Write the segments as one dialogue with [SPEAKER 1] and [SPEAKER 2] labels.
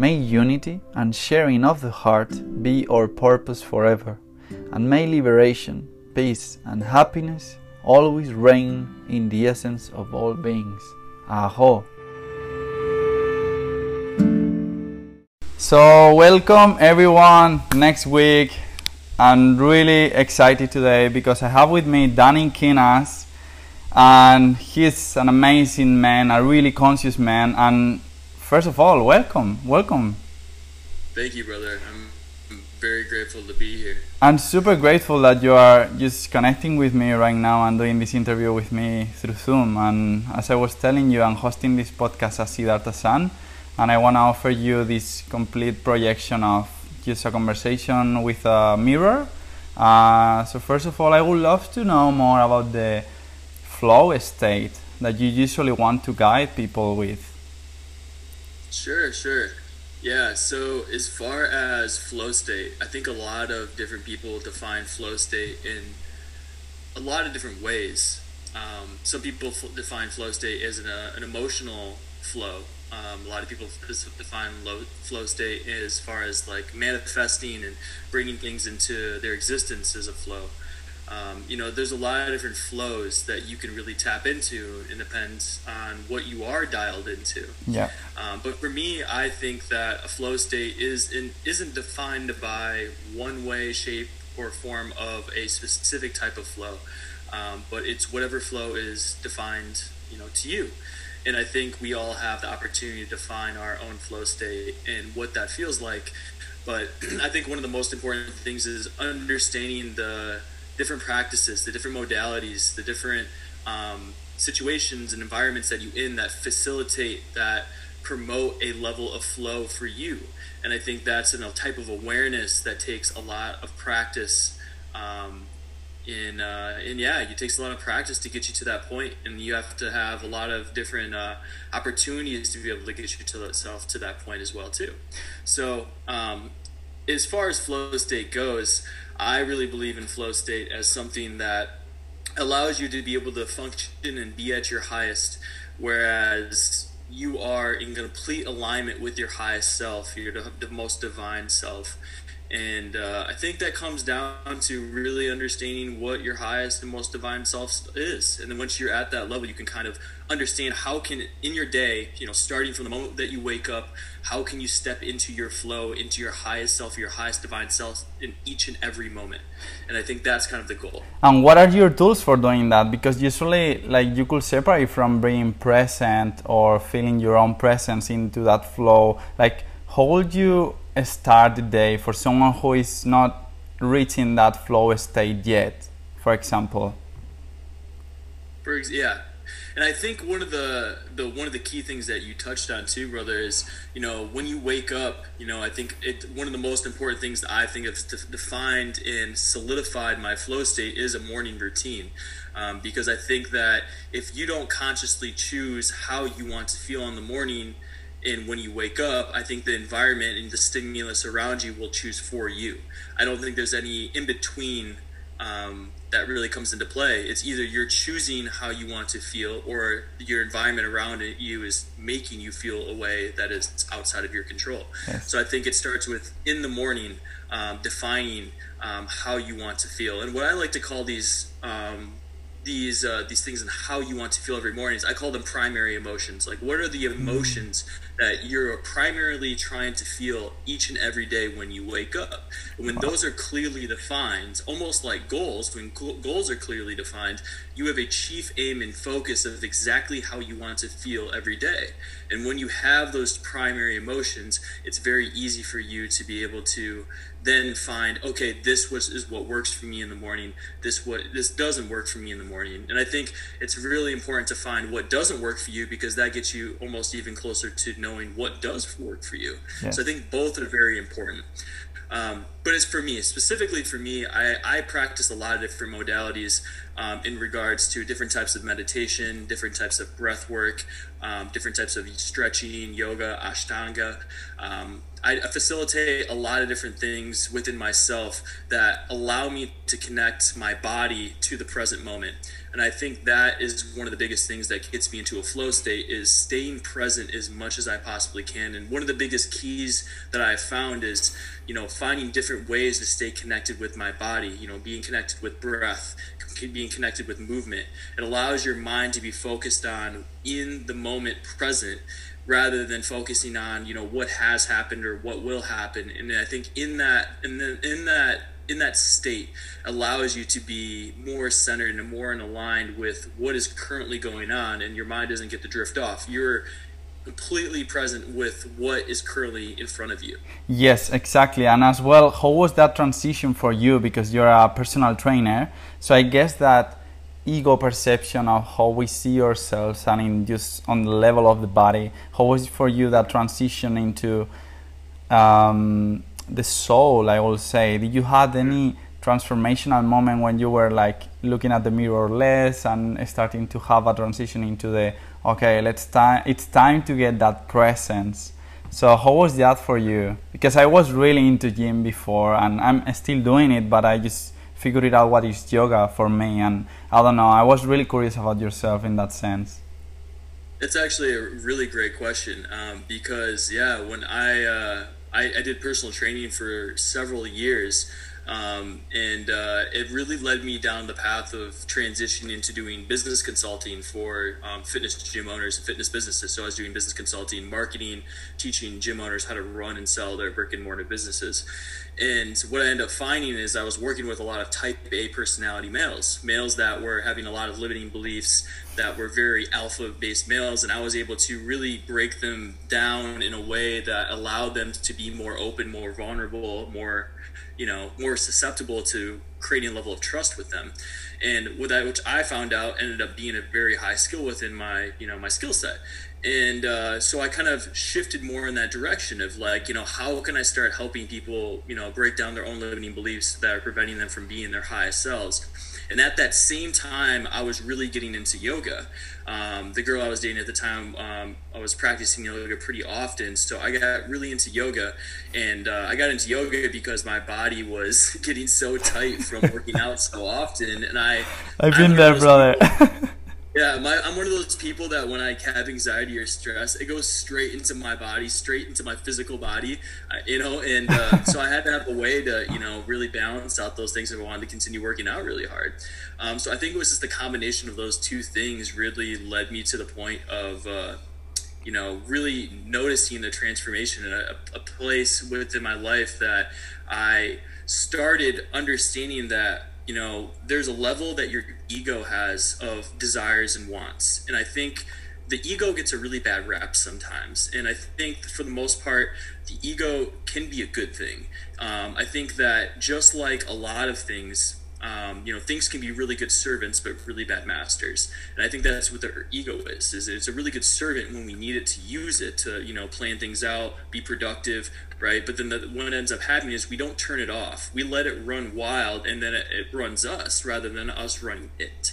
[SPEAKER 1] May unity and sharing of the heart be our purpose forever, and may liberation, peace, and happiness always reign in the essence of all beings. Aho! So, welcome everyone next week. I'm really excited today because I have with me Danny Kinas, and he's an amazing man, a really conscious man, and first of all, welcome, welcome.
[SPEAKER 2] Thank you, brother. I'm, very grateful to be here.
[SPEAKER 1] I'm super grateful that you are just connecting with me right now and doing this interview with me through Zoom. And as I was telling you, I'm hosting this podcast as Siddhartha San, and I want to offer you this complete projection of just a conversation with a mirror. Uh, so, first of all, I would love to know more about the flow state that you usually want to guide people with.
[SPEAKER 2] Sure, sure. Yeah, so as far as flow state, I think a lot of different people define flow state in a lot of different ways. Um, some people f- define flow state as an, uh, an emotional flow. Um, a lot of people define low, flow state as far as like manifesting and bringing things into their existence as a flow. Um, you know, there's a lot of different flows that you can really tap into. It depends on what you are dialed into.
[SPEAKER 1] Yeah.
[SPEAKER 2] Um, but for me, I think that a flow state is in, isn't defined by one way, shape, or form of a specific type of flow, um, but it's whatever flow is defined, you know, to you. And I think we all have the opportunity to define our own flow state and what that feels like. But I think one of the most important things is understanding the different practices, the different modalities, the different um, situations and environments that you in that facilitate that promote a level of flow for you. And I think that's a type of awareness that takes a lot of practice. Um, in, uh, and yeah, it takes a lot of practice to get you to that point, and you have to have a lot of different uh, opportunities to be able to get you to yourself to that point as well too. So, um, as far as flow state goes, I really believe in flow state as something that allows you to be able to function and be at your highest, whereas you are in complete alignment with your highest self, your the most divine self. And uh, I think that comes down to really understanding what your highest and most divine self is. And then once you're at that level, you can kind of understand how can in your day, you know, starting from the moment that you wake up, how can you step into your flow, into your highest self, your highest divine self in each and every moment. And I think that's kind of the goal.
[SPEAKER 1] And what are your tools for doing that? Because usually, like, you could separate from being present or feeling your own presence into that flow. Like, how would you start the day for someone who is not reaching that flow state yet, for example?
[SPEAKER 2] For yeah, and I think one of the the one of the key things that you touched on too, brother, is you know when you wake up, you know I think it one of the most important things that I think have defined and solidified my flow state is a morning routine. Um, because I think that if you don't consciously choose how you want to feel in the morning, and when you wake up, I think the environment and the stimulus around you will choose for you. I don't think there's any in between um, that really comes into play. It's either you're choosing how you want to feel, or your environment around you is making you feel a way that is outside of your control. Yes. So I think it starts with in the morning um, defining um, how you want to feel, and what I like to call these um, these uh, these things and how you want to feel every morning is I call them primary emotions. Like what are the mm. emotions that you're primarily trying to feel each and every day when you wake up? And when those are clearly defined, almost like goals, when goals are clearly defined, you have a chief aim and focus of exactly how you want to feel every day. And when you have those primary emotions, it's very easy for you to be able to then find okay this was is what works for me in the morning. This what this doesn't work for me in the morning. And i think it's really important to find what doesn't work for you because that gets you almost even closer to knowing what does work for you. Yeah. so i think both are very important. Um, but as for me, specifically for me, I, I practice a lot of different modalities um, in regards to different types of meditation, different types of breath work, um, different types of stretching, yoga, ashtanga. Um, I facilitate a lot of different things within myself that allow me to connect my body to the present moment. And I think that is one of the biggest things that gets me into a flow state is staying present as much as I possibly can. And one of the biggest keys that I've found is, you know, finding different ways to stay connected with my body, you know, being connected with breath, being connected with movement. It allows your mind to be focused on in the moment present rather than focusing on you know what has happened or what will happen and i think in that in, the, in that in that state allows you to be more centered and more in aligned with what is currently going on and your mind doesn't get to drift off you're completely present with what is currently in front of you.
[SPEAKER 1] Yes exactly. And as well how was that transition for you? Because you're a personal trainer. So i guess that ego perception of how we see ourselves and in just on the level of the body how was it for you that transition into um, the soul i will say? Did you had any transformational moment when you were like looking at the mirror less and starting to have a transition into the okay let's time it's time to get that presence. So how was that for you? Because i was really into gym before and i'm still doing it but i just figured out what is yoga for me and i don't know i was really curious about yourself in that sense.
[SPEAKER 2] It's actually a really great question um, because yeah when i uh, I, I did personal training for several years um, and uh, it really led me down the path of transitioning into doing business consulting for um, fitness gym owners and fitness businesses. So I was doing business consulting, marketing, teaching gym owners how to run and sell their brick and mortar businesses. And what I ended up finding is I was working with a lot of type A personality males, males that were having a lot of limiting beliefs that were very alpha based males. And I was able to really break them down in a way that allowed them to be more open, more vulnerable, more you know more susceptible to creating a level of trust with them. And with that which i found out ended up being a very high skill within my you know my skill set. And uh, so i kind of shifted more in that direction of like you know how can i start helping people you know break down their own limiting beliefs that are preventing them from being their highest selves and at that same time, I was really getting into yoga. Um, the girl I was dating at the time, um, I was practicing yoga pretty often. So I got really into yoga. And uh, I got into yoga because my body was getting so tight from working out so often. And I.
[SPEAKER 1] I've been there, brother.
[SPEAKER 2] Yeah, my, I'm one of those people that when I have anxiety or stress, it goes straight into my body, straight into my physical body, uh, you know. And uh, so I had to have a way to, you know, really balance out those things if I wanted to continue working out really hard. Um, so I think it was just the combination of those two things really led me to the point of, uh, you know, really noticing the transformation in a, a place within my life that I started understanding that you know, there's a level that your ego has of desires and wants. And I think the ego gets a really bad rap sometimes. And I think for the most part, the ego can be a good thing. Um, I think that just like a lot of things, um, you know, things can be really good servants, but really bad masters. And I think that's what the ego is, is it's a really good servant when we need it to use it to, you know, plan things out, be productive, right? But then the, what ends up happening is we don't turn it off. We let it run wild and then it, it runs us rather than us running it.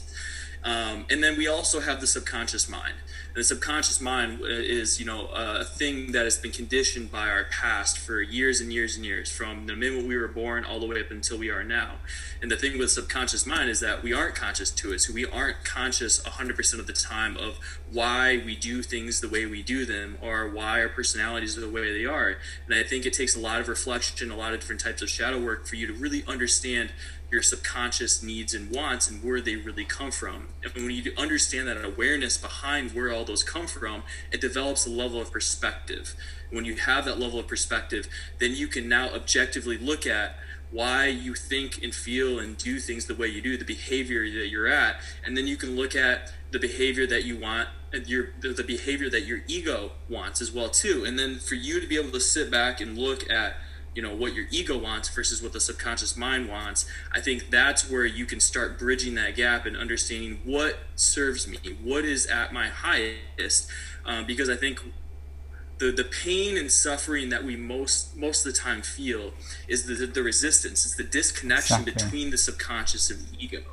[SPEAKER 2] Um, and then we also have the subconscious mind. The subconscious mind uh, is, you know, a thing that has been conditioned by our past for years and years and years, from the minute we were born all the way up until we are now. And the thing with subconscious mind is that we aren't conscious to it. So we aren't conscious 100% of the time of why we do things the way we do them or why our personalities are the way they are. And I think it takes a lot of reflection, a lot of different types of shadow work for you to really understand your subconscious needs and wants and where they really come from. And when you understand that awareness behind where all those come from, it develops a level of perspective. When you have that level of perspective, then you can now objectively look at why you think and feel and do things the way you do, the behavior that you're at, and then you can look at the behavior that you want your the behavior that your ego wants as well too. And then for you to be able to sit back and look at you know what your ego wants versus what the subconscious mind wants i think that's where you can start bridging that gap and understanding what serves me what is at my highest um, because i think the, the pain and suffering that we most most of the time feel is the, the resistance it's the disconnection between the subconscious and the ego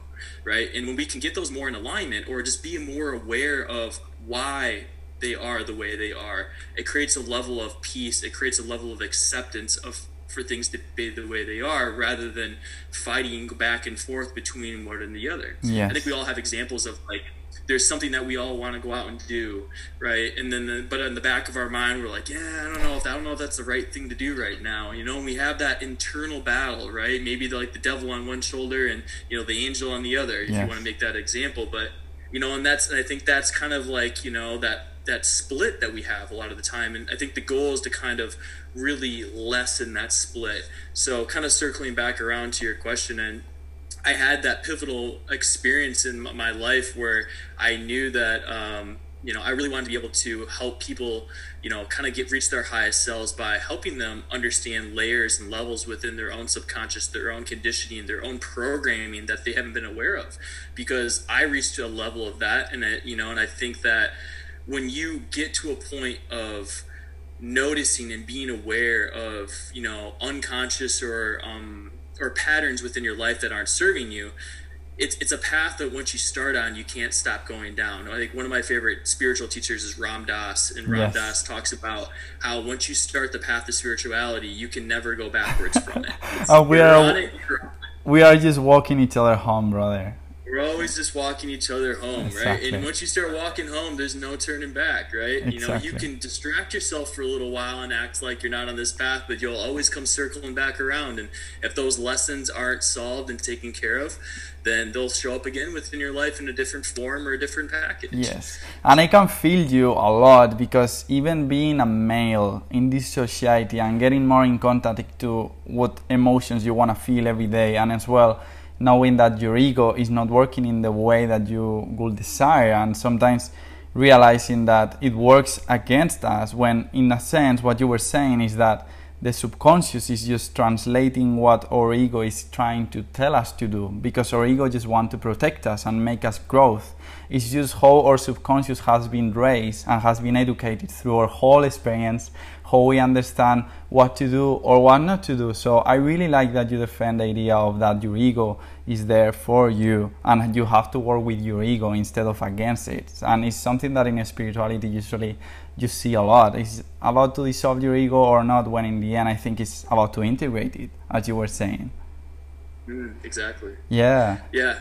[SPEAKER 2] right? And when we can get those more in alignment or just be more aware of why they are the way they are it creates a level of peace it creates a level of acceptance of for things to be the way they are rather than fighting back and forth between one and the other.
[SPEAKER 1] Yes.
[SPEAKER 2] I think we all have examples of like there's something that we all want to go out and do, right? And then, the, but in the back of our mind, we're like, yeah, I don't know if I don't know if that's the right thing to do right now. You know, and we have that internal battle, right? Maybe the, like the devil on one shoulder and you know the angel on the other, if yes. you want to make that example. But you know, and that's and I think that's kind of like you know that that split that we have a lot of the time, and I think the goal is to kind of really lessen that split. So, kind of circling back around to your question, and I had that pivotal experience in my life where I knew that um, you know I really wanted to be able to help people, you know, kind of get reach their highest selves by helping them understand layers and levels within their own subconscious, their own conditioning, their own programming that they haven't been aware of. Because I reached a level of that, and it, you know, and I think that when you get to a point of noticing and being aware of you know unconscious or um, or patterns within your life that aren't serving you it's, it's a path that once you start on you can't stop going down. I think one of my favorite spiritual teachers is ram dass and ram yes. dass talks about how once you start the path of spirituality you can never go backwards from it.
[SPEAKER 1] Oh we are it, we are just walking each other home brother
[SPEAKER 2] we're always just walking each other home, exactly. right? And once you start walking home, there's no turning back, right? Exactly. You know, you can distract yourself for a little while and act like you're not on this path, but you'll always come circling back around. And if those lessons aren't solved and taken care of, then they'll show up again within your life in a different form or a different package.
[SPEAKER 1] Yes. And I can feel you a lot because even being a male in this society and getting more in contact to what emotions you want to feel every day and as well knowing that your ego is not working in the way that you would desire and sometimes realizing that it works against us when in a sense what you were saying is that the subconscious is just translating what our ego is trying to tell us to do because our ego just want to protect us and make us growth it's just how our subconscious has been raised and has been educated through our whole experience how we understand what to do or what not to do. So I really like that you defend the idea of that your ego is there for you and you have to work with your ego instead of against it. And it's something that in spirituality usually you see a lot. It's about to dissolve your ego or not when in the end I think it's about to integrate it, as you were saying.
[SPEAKER 2] Mm, exactly.
[SPEAKER 1] Yeah.
[SPEAKER 2] Yeah.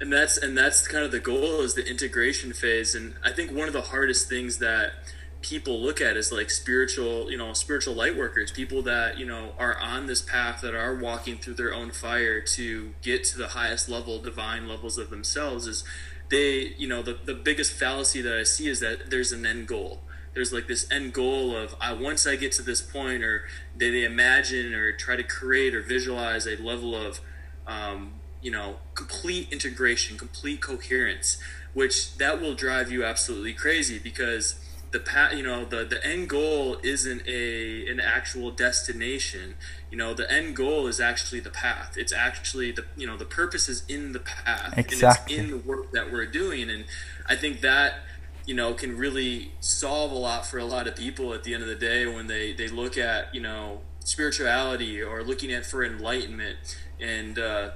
[SPEAKER 2] and that's and that's kind of the goal is the integration phase and i think one of the hardest things that people look at as like spiritual you know spiritual light workers people that you know are on this path that are walking through their own fire to get to the highest level divine levels of themselves is they you know the, the biggest fallacy that i see is that there's an end goal. There's like this end goal of I once I get to this point, or they, they imagine or try to create or visualize a level of um, you know complete integration, complete coherence, which that will drive you absolutely crazy because the path you know the the end goal isn't a an actual destination. You know the end goal is actually the path. It's actually the you know the purpose is in the path.
[SPEAKER 1] Exactly.
[SPEAKER 2] in the work that we're doing. And i think that you know can really solve a lot for a lot of people at the end of the day when they they look at you know spirituality or looking at for enlightenment. And uh,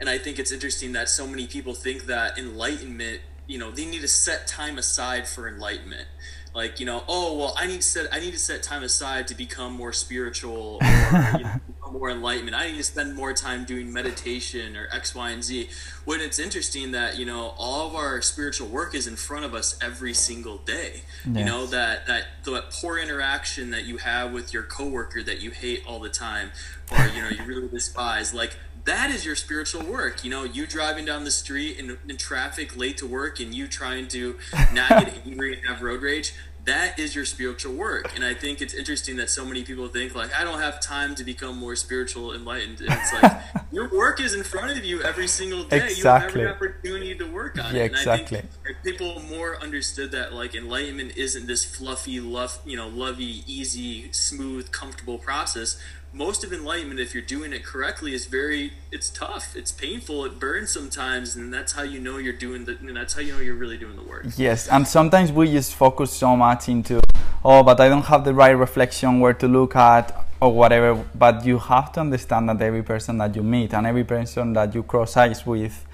[SPEAKER 2] and I think it's interesting that so many people think that enlightenment you know they need to set time aside for enlightenment. Like you know oh well i need to set i need to set time aside to become more spiritual or you know, more enlightenment. I need to spend more time doing meditation or x y and z. When it's interesting that you know all of our spiritual work is in front of us every single day. Yes. you know that that that poor interaction that you have with your coworker that you hate all the time or you know you really despise. Like that is your spiritual work. You know, you driving down the street in, in traffic late to work and you trying to not get angry and have road rage. That is your spiritual work. And I think it's interesting that so many people think like, I don't have time to become more spiritual enlightened. And it's like, your work is in front of you every single day.
[SPEAKER 1] Exactly.
[SPEAKER 2] You have every opportunity to work on
[SPEAKER 1] yeah,
[SPEAKER 2] it. And
[SPEAKER 1] exactly.
[SPEAKER 2] People more understood that like enlightenment isn't this fluffy, love, you know, lovey, easy, smooth, comfortable process, most of enlightenment if you're doing it correctly is very it's tough. It's painful. It burns sometimes and that's how you know you're doing the and that's how you know you're really doing the work.
[SPEAKER 1] Yes and sometimes we just focus so much into oh but i don't have the right reflection where to look at or whatever but you have to understand that every person that you meet and every person that you cross eyes with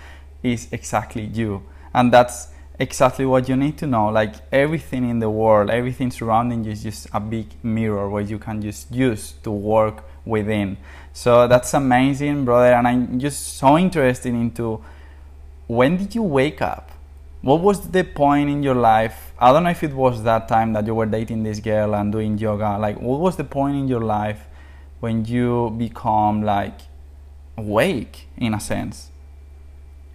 [SPEAKER 1] is exactly you. And that's exactly what you need to know. Like everything in the world, everything surrounding you is just a big mirror where you can just use to work within. So that's amazing, brother. And I'm just so interested into when did you wake up? What was the point in your life? I don't know if it was that time that you were dating this girl and doing yoga. Like, what was the point in your life when you become like awake in a sense?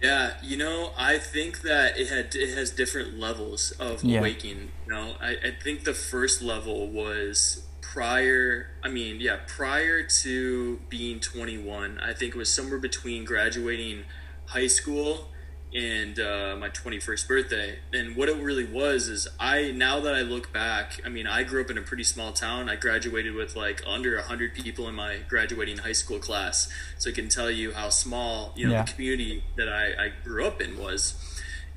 [SPEAKER 2] Yeah, you know, I think that it had it has different levels of yeah. awakening. You know, I, I think the first level was prior i mean yeah prior to being 21 i think it was somewhere between graduating high school and uh, my 21st birthday. And what it really was is i now that i look back i mean i grew up in a pretty small town. I graduated with like under 100 people in my graduating high school class. So i can tell you how small you know yeah. the community that I, I grew up in was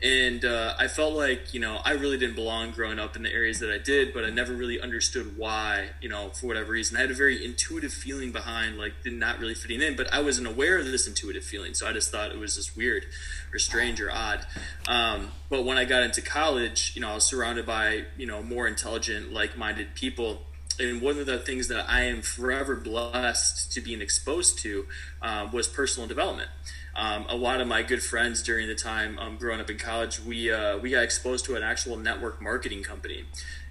[SPEAKER 2] and uh, I felt like you know I really didn't belong growing up in the areas that I did, but I never really understood why. You know, for whatever reason, I had a very intuitive feeling behind like not really fitting in, but I wasn't aware of this intuitive feeling, so I just thought it was just weird, or strange, or odd. Um, but when I got into college, you know, I was surrounded by you know more intelligent, like-minded people. And one of the things that I am forever blessed to being exposed to um, was personal development um, a lot of my good friends during the time um, growing up in college, we uh, we got exposed to an actual network marketing company,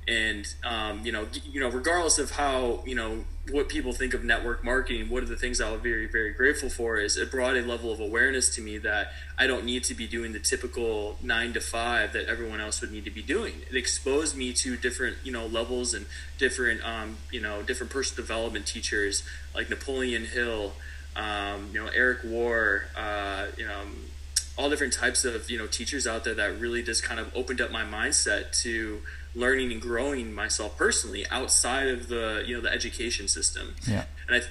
[SPEAKER 2] and um, you know, you know, regardless of how you know what people think of network marketing, one of the things I was very very grateful for is it brought a level of awareness to me that I don't need to be doing the typical nine to five that everyone else would need to be doing. It exposed me to different you know levels and different um, you know different personal development teachers like Napoleon Hill um, you know, Eric War, uh, you know, all different types of, you know, teachers out there that really just kind of opened up my mindset to learning and growing myself personally outside of the, you know, the education system.
[SPEAKER 1] Yeah.
[SPEAKER 2] And I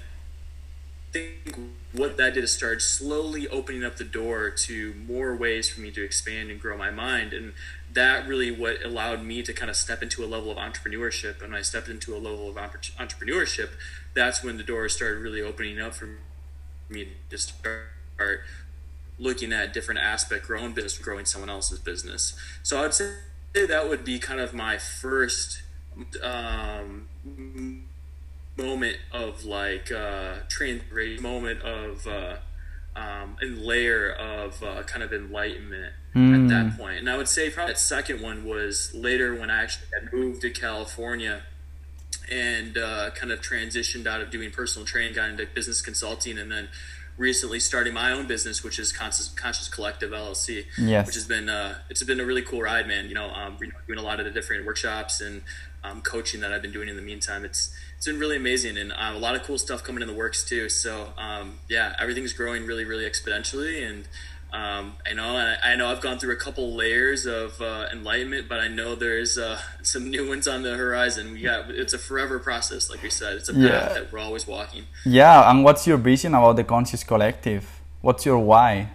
[SPEAKER 2] think what that did is start slowly opening up the door to more ways for me to expand and grow my mind. And that really what allowed me to kind of step into a level of entrepreneurship. And I stepped into a level of entrepreneurship, that's when the doors started really opening up for me to start looking at different aspect growing business growing someone else's business so i'd say that would be kind of my first um, moment of like uh trans moment of uh um, and layer of uh, kind of enlightenment
[SPEAKER 1] Mm.
[SPEAKER 2] at that point. And I would say probably that second one was later when I actually had moved to California and uh, kind of transitioned out of doing personal training, got into business consulting, and then recently starting my own business, which is Conscious, Conscious Collective LLC,
[SPEAKER 1] Yes.
[SPEAKER 2] which has been uh, it's been a really cool ride, man. You know, um, doing a lot of the different workshops and um, coaching that I've been doing in the meantime. It's it's been really amazing, and uh, a lot of cool stuff coming in the works too. So um, yeah, everything's growing really, really exponentially, and um, I know I, I know I've gone through a couple layers of uh, enlightenment, but I know there's uh, some new ones on the horizon. We got it's a forever process, like we said. It's a path
[SPEAKER 1] Yeah.
[SPEAKER 2] that we're always walking.
[SPEAKER 1] Yeah, and what's your vision about the Conscious Collective? What's your why?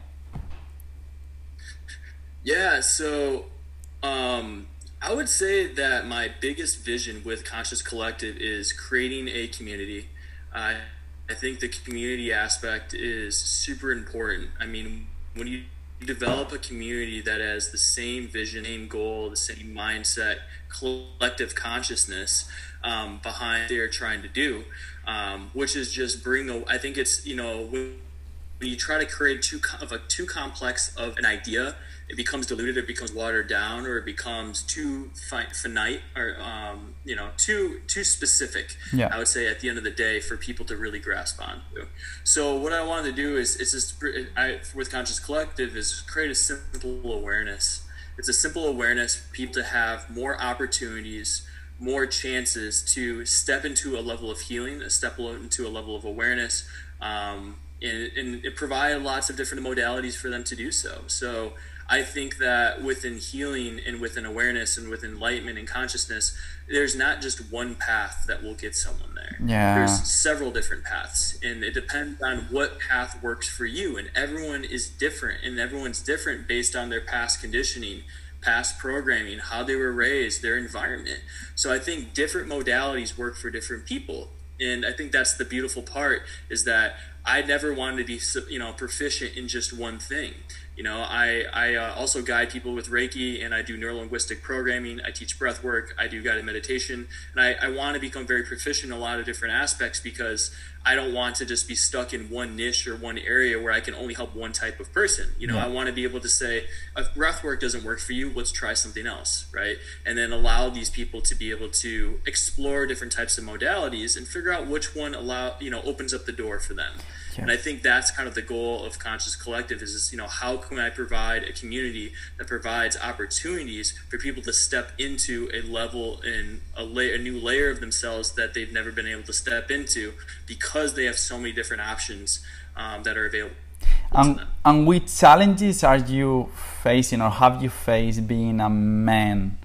[SPEAKER 2] Yeah, so um, I would say that my biggest vision with Conscious Collective is creating a community. I I think the community aspect is super important. I mean, when you develop a community that has the same vision, same goal, the same mindset, collective consciousness um, behind they're trying to do, um, which is just bring. A, I think it's you know when when you try to create too of a too complex of an idea, it becomes diluted, it becomes watered down, or it becomes too fi- finite, or um, you know, too too specific.
[SPEAKER 1] Yeah.
[SPEAKER 2] I would say at the end of the day for people to really grasp onto. So what I wanted to do is it's just I, with Conscious Collective is create a simple awareness. It's a simple awareness for people to have more opportunities, more chances to step into a level of healing, a step into a level of awareness, um, and, and it provide lots of different modalities for them to do so. So I think that within healing and within awareness and with enlightenment and consciousness, there's not just one path that will get someone there.
[SPEAKER 1] Yeah.
[SPEAKER 2] There's several different paths, and it depends on what path works for you. And everyone is different, and everyone's different based on their past conditioning, past programming, how they were raised, their environment. So I think different modalities work for different people. And I think that's the beautiful part is that I never wanted to be, you know, proficient in just one thing. You know, I, I uh, also guide people with Reiki and I do neurolinguistic programming. I teach breath work. I do guided meditation. And I, I want to become very proficient in a lot of different aspects because I don't want to just be stuck in one niche or one area where I can only help one type of person. You know,
[SPEAKER 1] Yeah.
[SPEAKER 2] I want to be able to say, if breath work doesn't work for you, let's try something else, right? And then allow these people to be able to explore different types of modalities and figure out which one allow, you know, opens up the door for them. And I think that's kind of the goal of Conscious Collective is, is, you know, how can I provide a community that provides opportunities for people to step into a level and a, la- a new layer of themselves that they've never been able to step into because they have so many different options um, that are available.
[SPEAKER 1] And, and which challenges are you facing or have you faced being a man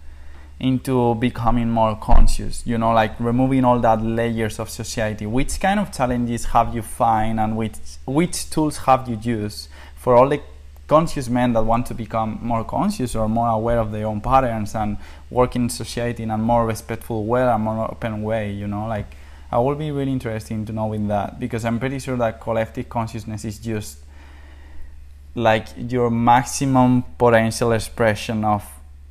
[SPEAKER 1] into becoming more conscious? You know, like removing all that layers of society. Which kind of challenges have you find and which which tools have you used for all the conscious men that want to become more conscious or more aware of their own patterns and work in society in a more respectful way, a more open way, you know, like I would be really interested to knowing that because I'm pretty sure that collective consciousness is just like your maximum potential expression of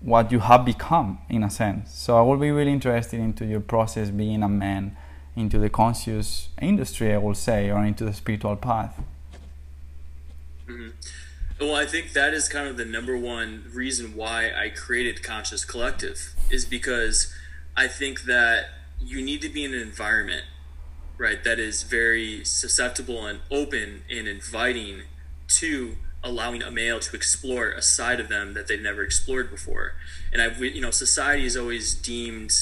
[SPEAKER 1] what you have become in a sense. So I will be really interested into your process being a man into the conscious industry, I will say, or into the spiritual path. Mm-hmm.
[SPEAKER 2] Well, I think that is kind of the number one reason why I created Conscious Collective is because I think that you need to be in an environment, right, that is very susceptible and open and inviting to allowing a male to explore a side of them that they've never explored before. And I've, you know, society has always deemed,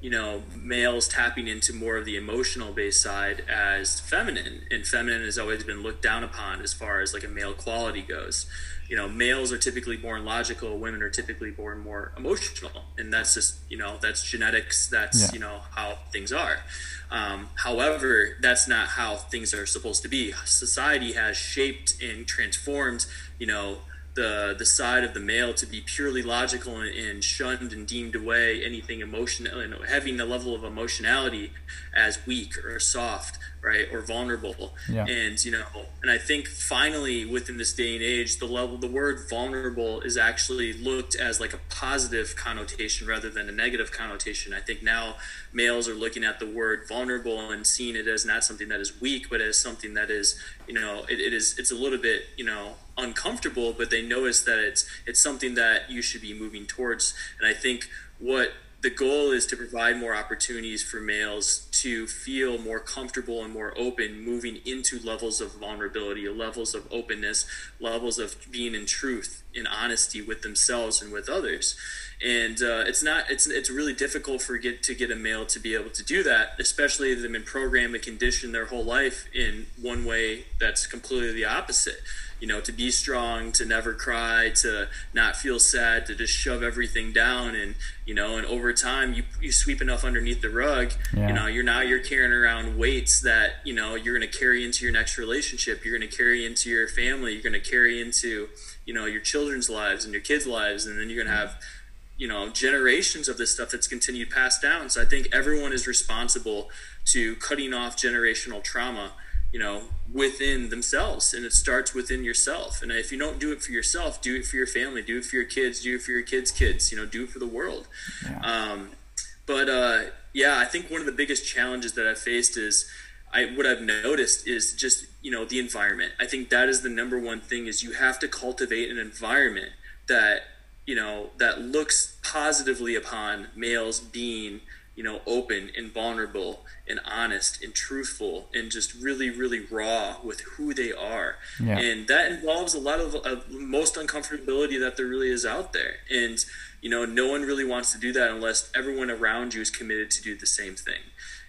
[SPEAKER 2] you know, males tapping into more of the emotional based side as feminine, and feminine has always been looked down upon as far as like a male quality goes. You know, males are typically born logical, women are typically born more emotional, and that's just, you know, that's genetics, that's,
[SPEAKER 1] Yeah.
[SPEAKER 2] you know, how things are. Um, however, that's not how things are supposed to be. Society has shaped and transformed, you know, the the side of the male to be purely logical and, and shunned and deemed away anything emotional and having a level of emotionality as weak or soft right or vulnerable
[SPEAKER 1] Yeah.
[SPEAKER 2] and you know and i think finally within this day and age the level the word vulnerable is actually looked as like a positive connotation rather than a negative connotation i think now males are looking at the word vulnerable and seeing it as not something that is weak but as something that is you know it, it is it's a little bit you know uncomfortable but they notice that it's it's something that you should be moving towards. And i think what the goal is to provide more opportunities for males to feel more comfortable and more open moving into levels of vulnerability levels of openness levels of being in truth in honesty with themselves and with others and uh, it's not it's it's really difficult for get to get a male to be able to do that especially if they've been programmed and conditioned their whole life in one way that's completely the opposite you know to be strong to never cry to not feel sad to just shove everything down and you know and over time you, you sweep enough underneath the rug
[SPEAKER 1] Yeah.
[SPEAKER 2] you know you're now you're carrying around weights that you know you're going to carry into your next relationship you're going to carry into your family you're going to carry into you know your children's lives and your kids lives and then you're going to have you know generations of this stuff that's continued passed down. So i think everyone is responsible to cutting off generational trauma you know within themselves. And it starts within yourself. And if you don't do it for yourself do it for your family do it for your kids do it for your kids kids you know do it for the world. Um, but uh, yeah i think one of the biggest challenges that i've faced is I, what I've noticed is just you know the environment. I think that is the number one thing is you have to cultivate an environment that you know that looks positively upon males being you know open and vulnerable and honest and truthful and just really really raw with who they are.
[SPEAKER 1] Yeah.
[SPEAKER 2] and that involves a lot of uh, most uncomfortability that there really is out there. And you know no one really wants to do that unless everyone around you is committed to do the same thing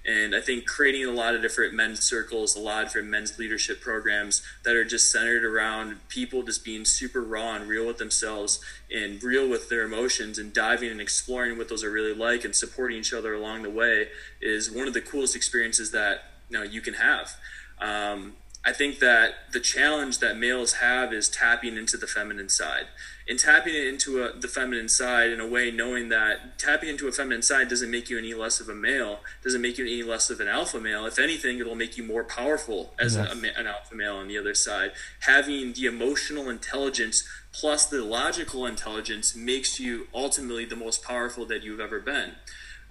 [SPEAKER 2] and I think creating a lot of different men's circles, a lot of different men's leadership programs that are just centered around people just being super raw and real with themselves and real with their emotions and diving and exploring what those are really like and supporting each other along the way is one of the coolest experiences that you know you can have. Um, I think that the challenge that males have is tapping into the feminine side. And tapping it into a, the feminine side in a way, knowing that tapping into a feminine side doesn't make you any less of a male, doesn't make you any less of an alpha male. If anything, it'll make you more powerful as
[SPEAKER 1] Yes.
[SPEAKER 2] a an alpha male on the other side. Having the emotional intelligence plus the logical intelligence makes you ultimately the most powerful that you've ever been.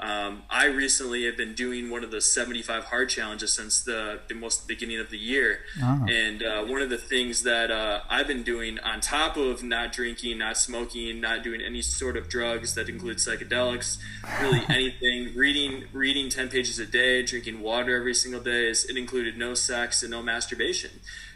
[SPEAKER 2] Um, I recently have been doing one of the 75 hard challenges since the, the most beginning of the year.
[SPEAKER 1] Ah.
[SPEAKER 2] And uh, one of the things that uh, I've been doing on top of not drinking, not smoking, not doing any sort of drugs that include psychedelics, really anything, reading reading 10 pages a day, drinking water every single day, is, it included no sex and no masturbation.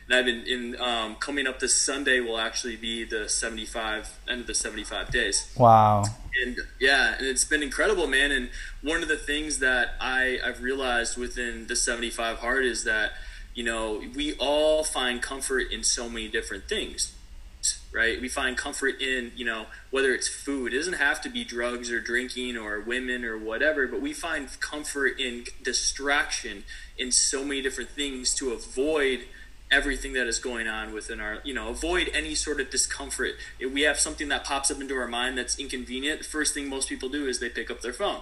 [SPEAKER 2] And I've been in um, coming up this Sunday will actually be the 75 end of the 75 days
[SPEAKER 1] Wow.
[SPEAKER 2] And yeah and it's been incredible man. And one of the things that i i've realized within the 75 hard is that you know we all find comfort in so many different things right? We find comfort in you know whether it's food. It doesn't have to be drugs or drinking or women or whatever but we find comfort in distraction in so many different things to avoid everything that is going on within our you know avoid any sort of discomfort. If we have something that pops up into our mind that's inconvenient the first thing most people do is they pick up their phone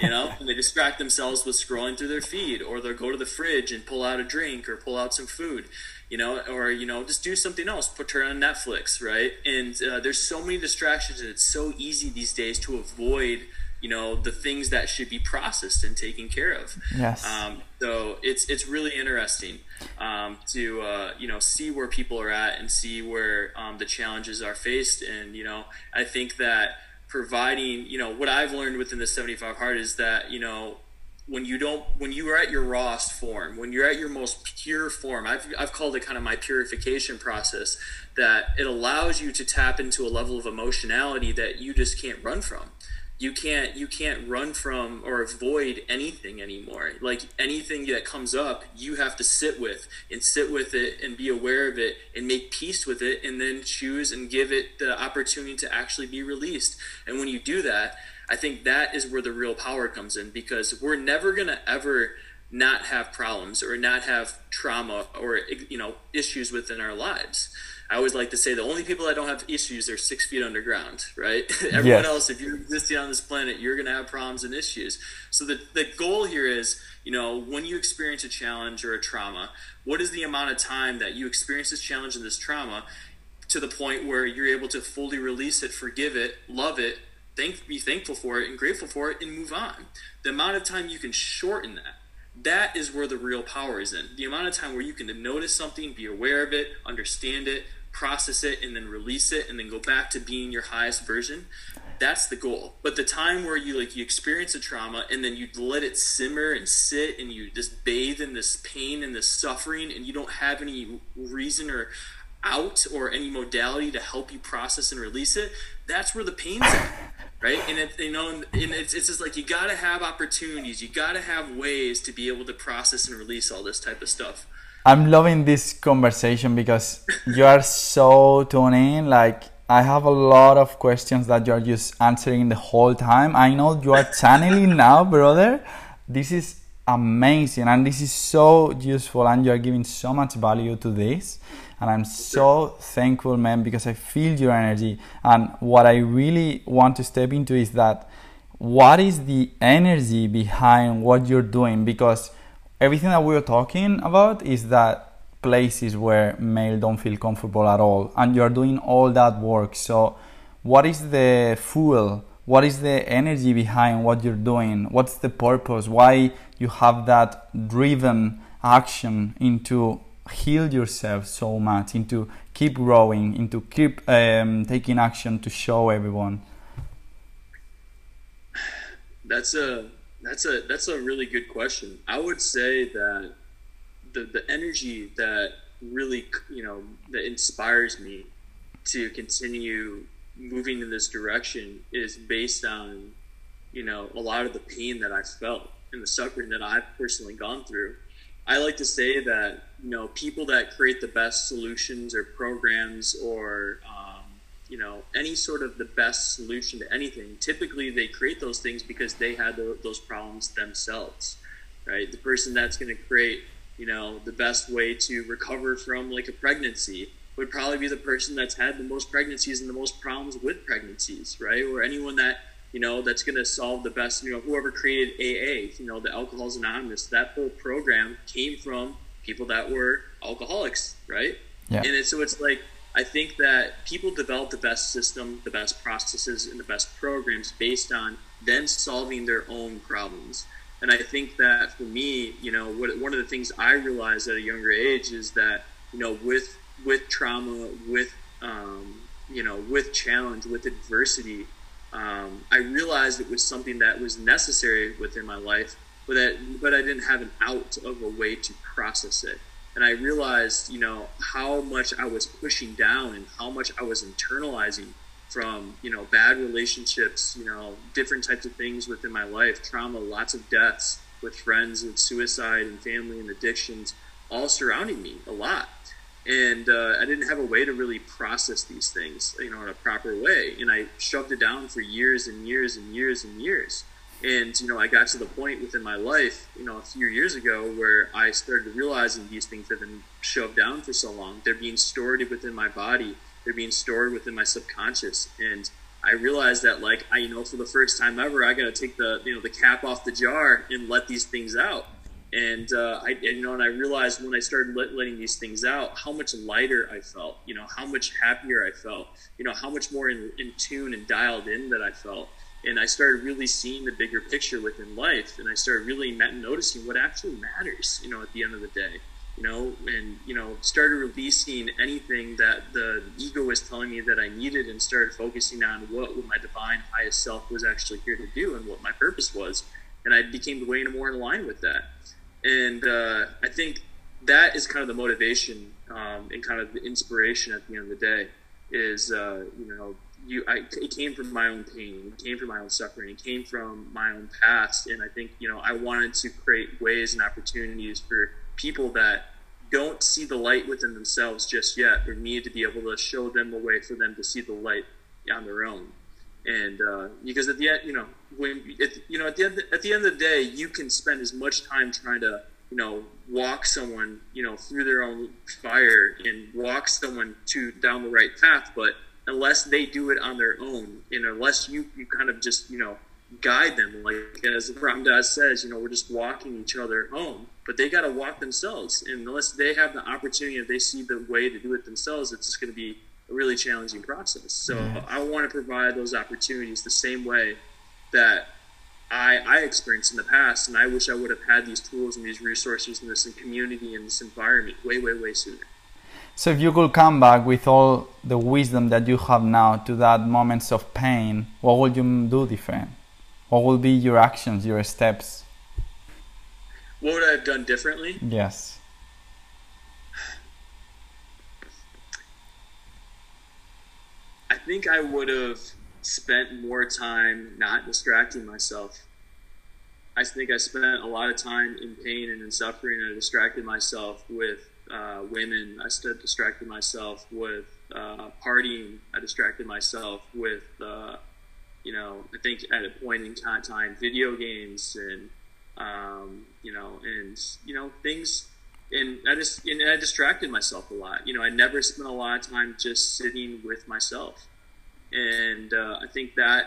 [SPEAKER 2] you know and they distract themselves with scrolling through their feed or they'll go to the fridge and pull out a drink or pull out some food you know or you know just do something else put turn on netflix right? And uh, there's so many distractions and it's so easy these days to avoid you know the things that should be processed and taken care of.
[SPEAKER 1] Yes.
[SPEAKER 2] um, so it's it's really interesting um, to uh, you know see where people are at and see where um, the challenges are faced, and you know I think that providing you know what I've learned within the 75 hard is that you know when you don't when you are at your rawest form when you're at your most pure form I've, I've called it kind of my purification process that it allows you to tap into a level of emotionality that you just can't run from you can't you can't run from or avoid anything anymore. Like anything that comes up you have to sit with and sit with it and be aware of it and make peace with it and then choose and give it the opportunity to actually be released. And when you do that i think that is where the real power comes in because we're never going to ever not have problems or not have trauma or you know issues within our lives I always like to say the only people that don't have issues are six feet underground, right? Everyone yes. else, if you're existing on this planet, you're going to have problems and issues. So the, the goal here is, you know, when you experience a challenge or a trauma, what is the amount of time that you experience this challenge and this trauma to the point where you're able to fully release it, forgive it, love it, thank, be thankful for it and grateful for it and move on. The amount of time you can shorten that that is where the real power is in. The amount of time where you can notice something, be aware of it, understand it, process it, and then release it, and then go back to being your highest version. That's the goal. But the time where you like you experience a trauma and then you let it simmer and sit and you just bathe in this pain and this suffering and you don't have any reason or out or any modality to help you process and release it, that's where the pain's at right? And it, you know, and it's, it's just like you got to have opportunities, you got to have ways to be able to process and release all this type of stuff.
[SPEAKER 1] I'm loving this conversation because you are so tuned in. Like I have a lot of questions that you are just answering the whole time. I know you are channeling now, brother. This is amazing. And this is so useful and you are giving so much value to this. And i'm so thankful man because i feel your energy. And what i really want to step into is that what is the energy behind what you're doing? Because everything that we're talking about is that places where male don't feel comfortable at all. And you're doing all that work. So what is the fuel what is the energy behind what you're doing? What's the purpose? Why you have that driven action into heal yourself so much into keep growing into keep um, taking action to show everyone?
[SPEAKER 2] That's a that's a that's a really good question. I would say that the the energy that really you know that inspires me to continue moving in this direction is based on you know a lot of the pain that I felt and the suffering that I've personally gone through. I like to say that you know people that create the best solutions or programs or um, you know any sort of the best solution to anything. Typically, they create those things because they had the, those problems themselves, right? The person that's going to create you know the best way to recover from like a pregnancy would probably be the person that's had the most pregnancies and the most problems with pregnancies, right? Or anyone that you know that's going to solve the best. You know, whoever created AA, you know, the Alcoholics Anonymous, that whole program came from people that were alcoholics, right? Yeah. And it, so it's like I think that people develop the best system, the best processes, and the best programs based on them solving their own problems. And I think that for me, you know, what, one of the things I realized at a younger age is that, you know, with with trauma, with um, you know, with challenge, with adversity, um, I realized it was something that was necessary within my life, but that but I didn't have an out of a way to process it. And I realized, you know, how much I was pushing down and how much I was internalizing from, you know, bad relationships, you know, different types of things within my life, trauma, lots of deaths with friends and suicide and family and addictions all surrounding me a lot and uh, I didn't have a way to really process these things, you know, in a proper way. And I shoved it down for years and years and years and years. And you know, I got to the point within my life, you know, a few years ago, where I started realizing these things have been shoved down for so long. They're being stored within my body. They're being stored within my subconscious, and I realized that, like, I, you know, for the first time ever, I got to take the, you know, the cap off the jar and let these things out and uh, I, you know, and I realized when I started let, letting these things out, how much lighter I felt. You know, how much happier I felt. You know, how much more in, in tune and dialed in that I felt. And I started really seeing the bigger picture within life, and I started really noticing what actually matters. You know, at the end of the day, you know, and you know, started releasing anything that the ego was telling me that I needed, and started focusing on what, what my divine highest self was actually here to do, and what my purpose was. And I became way more in line with that and uh, I think that is kind of the motivation um, and kind of the inspiration at the end of the day is uh, you know you I, it came from my own pain it came from my own suffering it came from my own past. And I think you know I wanted to create ways and opportunities for people that don't see the light within themselves just yet or need to be able to show them a way for them to see the light on their own and uh, because at the end, you know, when it, you know at the end at the end of the day, you can spend as much time trying to you know, walk someone, you know, through their own fire and walk someone to down the right path. But unless they do it on their own, and unless you, you kind of just, you know, guide them, like as Ram Dass says, you know, we're just walking each other home, but they got to walk themselves. And unless they have the opportunity, if they see the way to do it themselves, it's just going to be a really challenging process. So mm-hmm. I want to provide those opportunities the same way that I, I experienced in the past, and I wish I would have had these tools and these resources and this community and this environment way, way, way sooner.
[SPEAKER 1] So, if you could come back with all the wisdom that you have now to that moments of pain, what would you do different? What would be your actions, your steps?
[SPEAKER 2] What would I have done differently?
[SPEAKER 1] Yes.
[SPEAKER 2] I think I would have spent more time not distracting myself. I think I spent a lot of time in pain and in suffering. I distracted myself with uh, women. I still distracted myself with uh, partying. I distracted myself with, uh, you know, I think at a point in time, video games and, um, you know, and, you know, things. And I just, and I distracted myself a lot. You know, I never spent a lot of time just sitting with myself and uh, I think that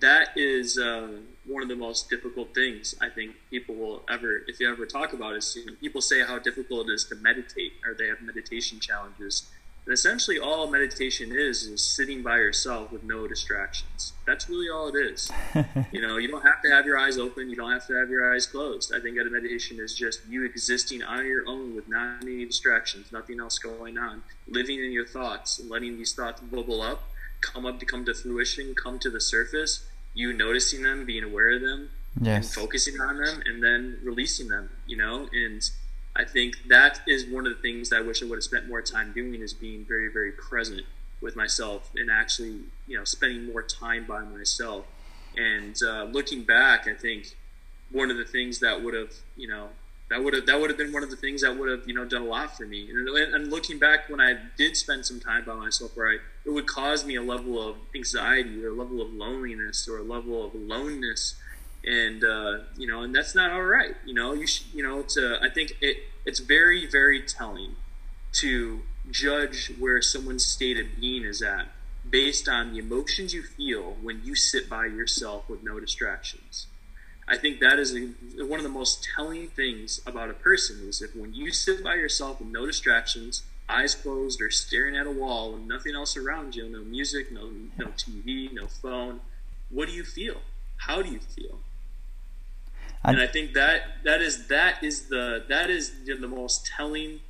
[SPEAKER 2] that is uh, one of the most difficult things I think people will ever, if you ever talk about it, you know, people say how difficult it is to meditate, or they have meditation challenges. And essentially, all meditation is is sitting by yourself with no distractions. That's really all it is. you know, you don't have to have your eyes open. You don't have to have your eyes closed. I think a meditation is just you existing on your own with not any distractions, nothing else going on, living in your thoughts and letting these thoughts bubble up come up to come to fruition, come to the surface, you noticing them, being aware of them, yes. and focusing on them, and then releasing them. You know, and I think that is one of the things that I wish I would have spent more time doing is being very, very present with myself and actually, you know, spending more time by myself. And uh, looking back, I think one of the things that would have, you know, that would have that would have been one of the things that would have you know done a lot for me. And, and looking back, when I did spend some time by myself, where I it would cause me a level of anxiety or a level of loneliness or a level of aloneness, and uh, you know, and that's not all right. You know, you should you know to I think it it's very very telling to judge where someone's state of being is at based on the emotions you feel when you sit by yourself with no distractions I think that is a, one of the most telling things about a person is if when you sit by yourself with no distractions, eyes closed or staring at a wall and nothing else around you, no music, no no TV, no phone, what do you feel? How do you feel? I, and I think that that is that is the that is the most telling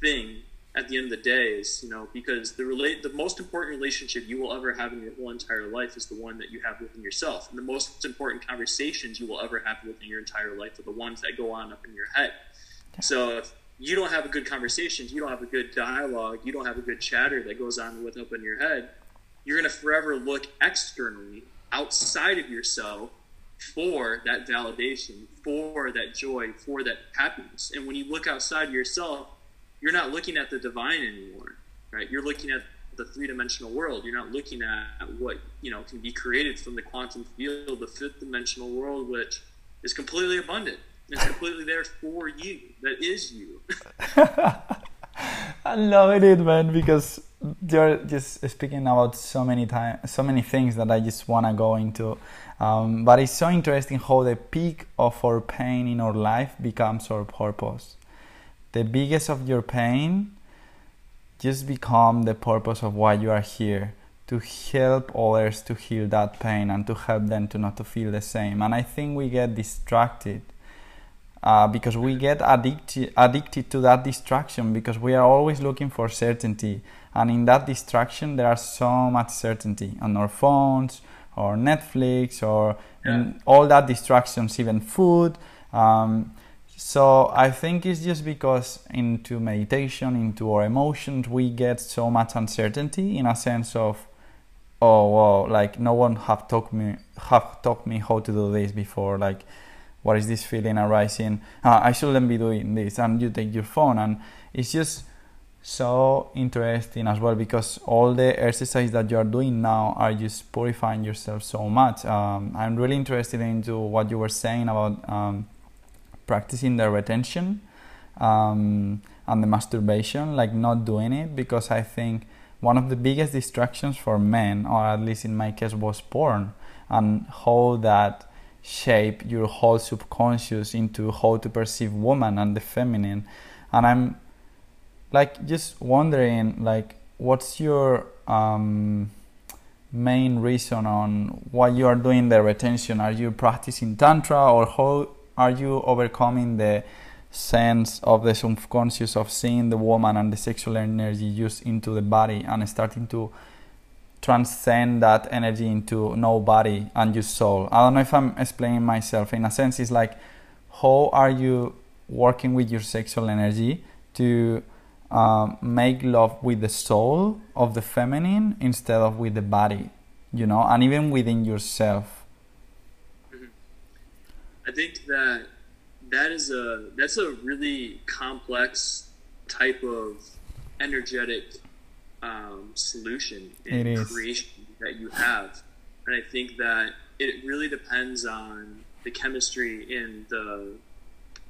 [SPEAKER 2] thing at the end of the day is you know because the relate the most important relationship you will ever have in your whole entire life is the one that you have within yourself. And the most important conversations you will ever have within your entire life are the ones that go on up in your head. So if you don't have a good conversation you don't have a good dialogue you don't have a good chatter that goes on with up in your head you're going to forever look externally outside of yourself for that validation for that joy for that happiness and when you look outside yourself you're not looking at the divine anymore, right? You're looking at the three-dimensional world. You're not looking at what you know can be created from the quantum field, the fifth-dimensional world, which is completely abundant. It's completely there for you. That is you.
[SPEAKER 1] I love it, man, because you're just speaking about so many times, so many things that I just wanna go into. Um, but it's so interesting how the peak of our pain in our life becomes our purpose the biggest of your pain just become the purpose of why you are here to help others to heal that pain and to help them to not to feel the same and i think we get distracted uh, because we get addicted addicted to that distraction because we are always looking for certainty and in that distraction there are so much certainty on our phones or netflix or yeah. in all that distractions even food um, so I think it's just because into meditation, into our emotions, we get so much uncertainty in a sense of, oh well, like no one have taught me have taught me how to do this before. Like, what is this feeling arising? Uh, I shouldn't be doing this, and you take your phone, and it's just so interesting as well because all the exercise that you are doing now are just purifying yourself so much. Um, I'm really interested into what you were saying about. Um, practicing the retention um, and the masturbation, like not doing it, because I think one of the biggest distractions for men, or at least in my case, was porn and how that shape your whole subconscious into how to perceive woman and the feminine. And I'm like just wondering, like, what's your um, main reason on why you are doing the retention? Are you practicing tantra, or how are you overcoming the sense of the subconscious of seeing the woman and the sexual energy used into the body and starting to transcend that energy into no body and your soul. I don't know if I'm explaining myself. In a sense, it's like how are you working with your sexual energy to um, make love with the soul of the feminine instead of with the body, you know, and even within yourself.
[SPEAKER 2] Mm-hmm. I think that that is a that's a really complex type of energetic um, solution and creation that you have, and I think that it really depends on the chemistry and the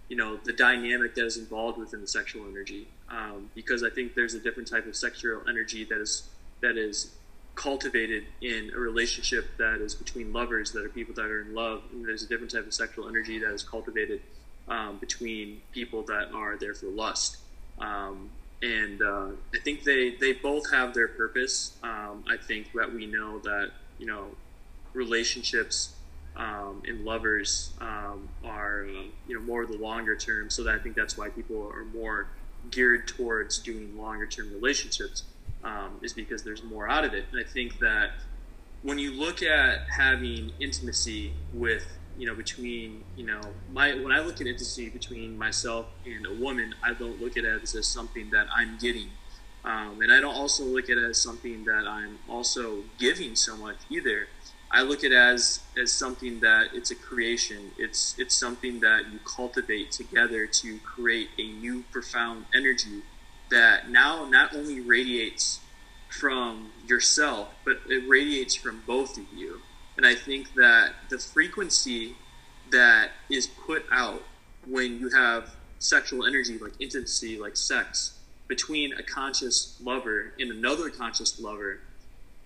[SPEAKER 2] you know the dynamic that is involved within the sexual energy. Um, because I think there's a different type of sexual energy that is that is cultivated in a relationship that is between lovers that are people that are in love. And there's a different type of sexual energy that is cultivated um, between people that are there for lust. Um, and uh, I think they, they both have their purpose. Um, I think that we know that, you know, relationships um, and lovers um, are, uh, you know, more the longer term. So that I think that's why people are more geared towards doing longer term relationships um, is because there's more out of it. And I think that when you look at having intimacy with you know, between, you know, my, when I look at intimacy between myself and a woman, I don't look at it as something that I'm getting. Um, and I don't also look at it as something that I'm also giving so much either. I look at it as, as something that it's a creation. It's, it's something that you cultivate together to create a new profound energy that now not only radiates from yourself, but it radiates from both of you. And I think that the frequency that is put out when you have sexual energy, like intimacy, like sex, between a conscious lover and another conscious lover,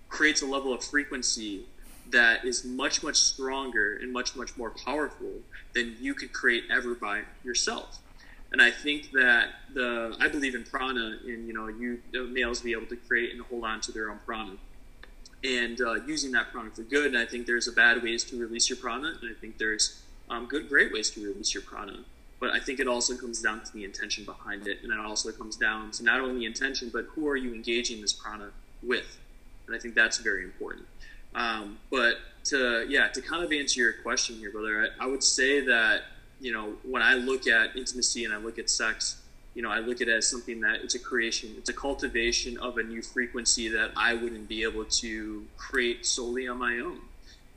[SPEAKER 2] creates a level of frequency that is much, much stronger and much, much more powerful than you could create ever by yourself. And I think that the I believe in prana, and you know, you uh, males be able to create and hold on to their own prana and uh, using that prana for good. And I think there's a bad ways to release your prana, and I think there's um, good, great ways to release your prana. But I think it also comes down to the intention behind it, and it also comes down to not only intention, but who are you engaging this prana with, and I think that's very important. Um, but to yeah, to kind of answer your question here, brother, I, I would say that you know when I look at intimacy and I look at sex, you know, I look at it as something that it's a creation, it's a cultivation of a new frequency that I wouldn't be able to create solely on my own.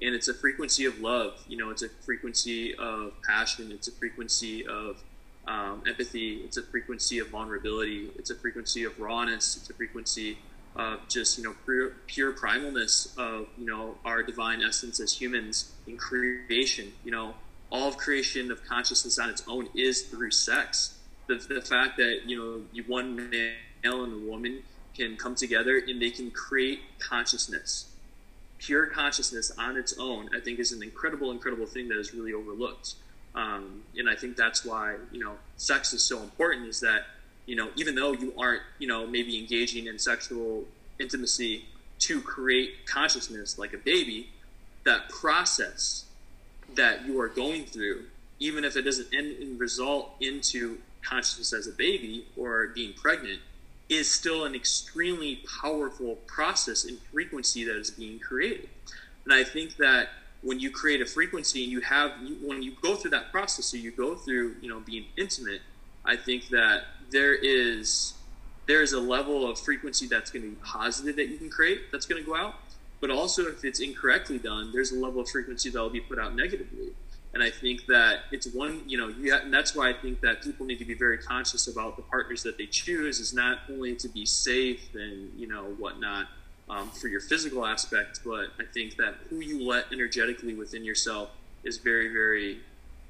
[SPEAKER 2] And it's a frequency of love, you know, it's a frequency of passion, it's a frequency of um, empathy, it's a frequency of vulnerability, it's a frequency of rawness, it's a frequency of just, you know, pure, pure primalness of, you know, our divine essence as humans in creation. You know, all of creation of consciousness on its own is through sex the, the fact that you know one male and a woman can come together and they can create consciousness. Pure consciousness on its own i think is an incredible incredible thing that is really overlooked. Um, and i think that's why you know sex is so important is that you know even though you aren't you know maybe engaging in sexual intimacy to create consciousness like a baby that process that you are going through even if it doesn't end and result into consciousness as a baby or being pregnant is still an extremely powerful process and frequency that is being created. And I think that when you create a frequency and you have you, when you go through that process, so you go through you know being intimate, I think that there is there is a level of frequency that's going to be positive that you can create that's going to go out. But also, if it's incorrectly done, there's a level of frequency that will be put out negatively. And I think that it's one, you know, you have, and that's why I think that people need to be very conscious about the partners that they choose is not only to be safe and, you know, whatnot um, for your physical aspect, but I think that who you let energetically within yourself is very, very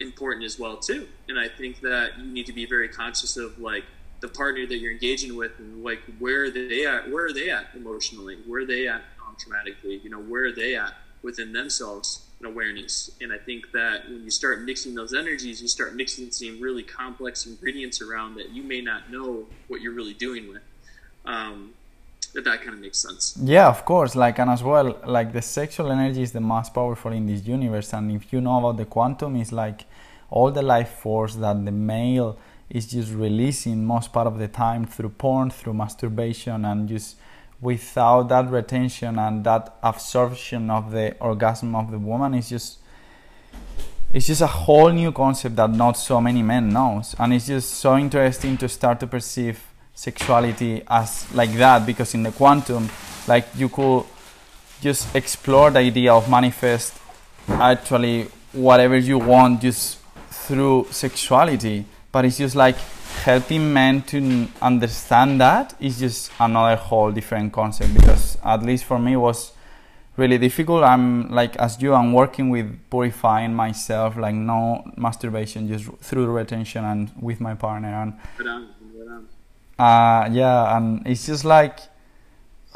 [SPEAKER 2] important as well too. And I think that you need to be very conscious of like the partner that you're engaging with and like where are they at where are they at emotionally? Where are they at um, traumatically? You know where are they at within themselves and awareness. And i think that when you start mixing those energies you start mixing some really complex ingredients around that you may not know what you're really doing with um, that that kind of makes sense.
[SPEAKER 1] Yeah of course. Like and as well like the sexual energy is the most powerful in this universe. And if you know about the quantum is like all the life force that the male is just releasing most part of the time through porn, through masturbation, and just without that retention and that absorption of the orgasm of the woman is just it's just a whole new concept that not so many men knows and it's just so interesting to start to perceive sexuality as like that because in the quantum like you could just explore the idea of manifest actually whatever you want just through sexuality but it's just like helping men to understand that is just another whole different concept because at least for me it was really difficult. I'm like as you i'm working with purifying myself like no masturbation just through retention and with my partner and uh, yeah and it's just like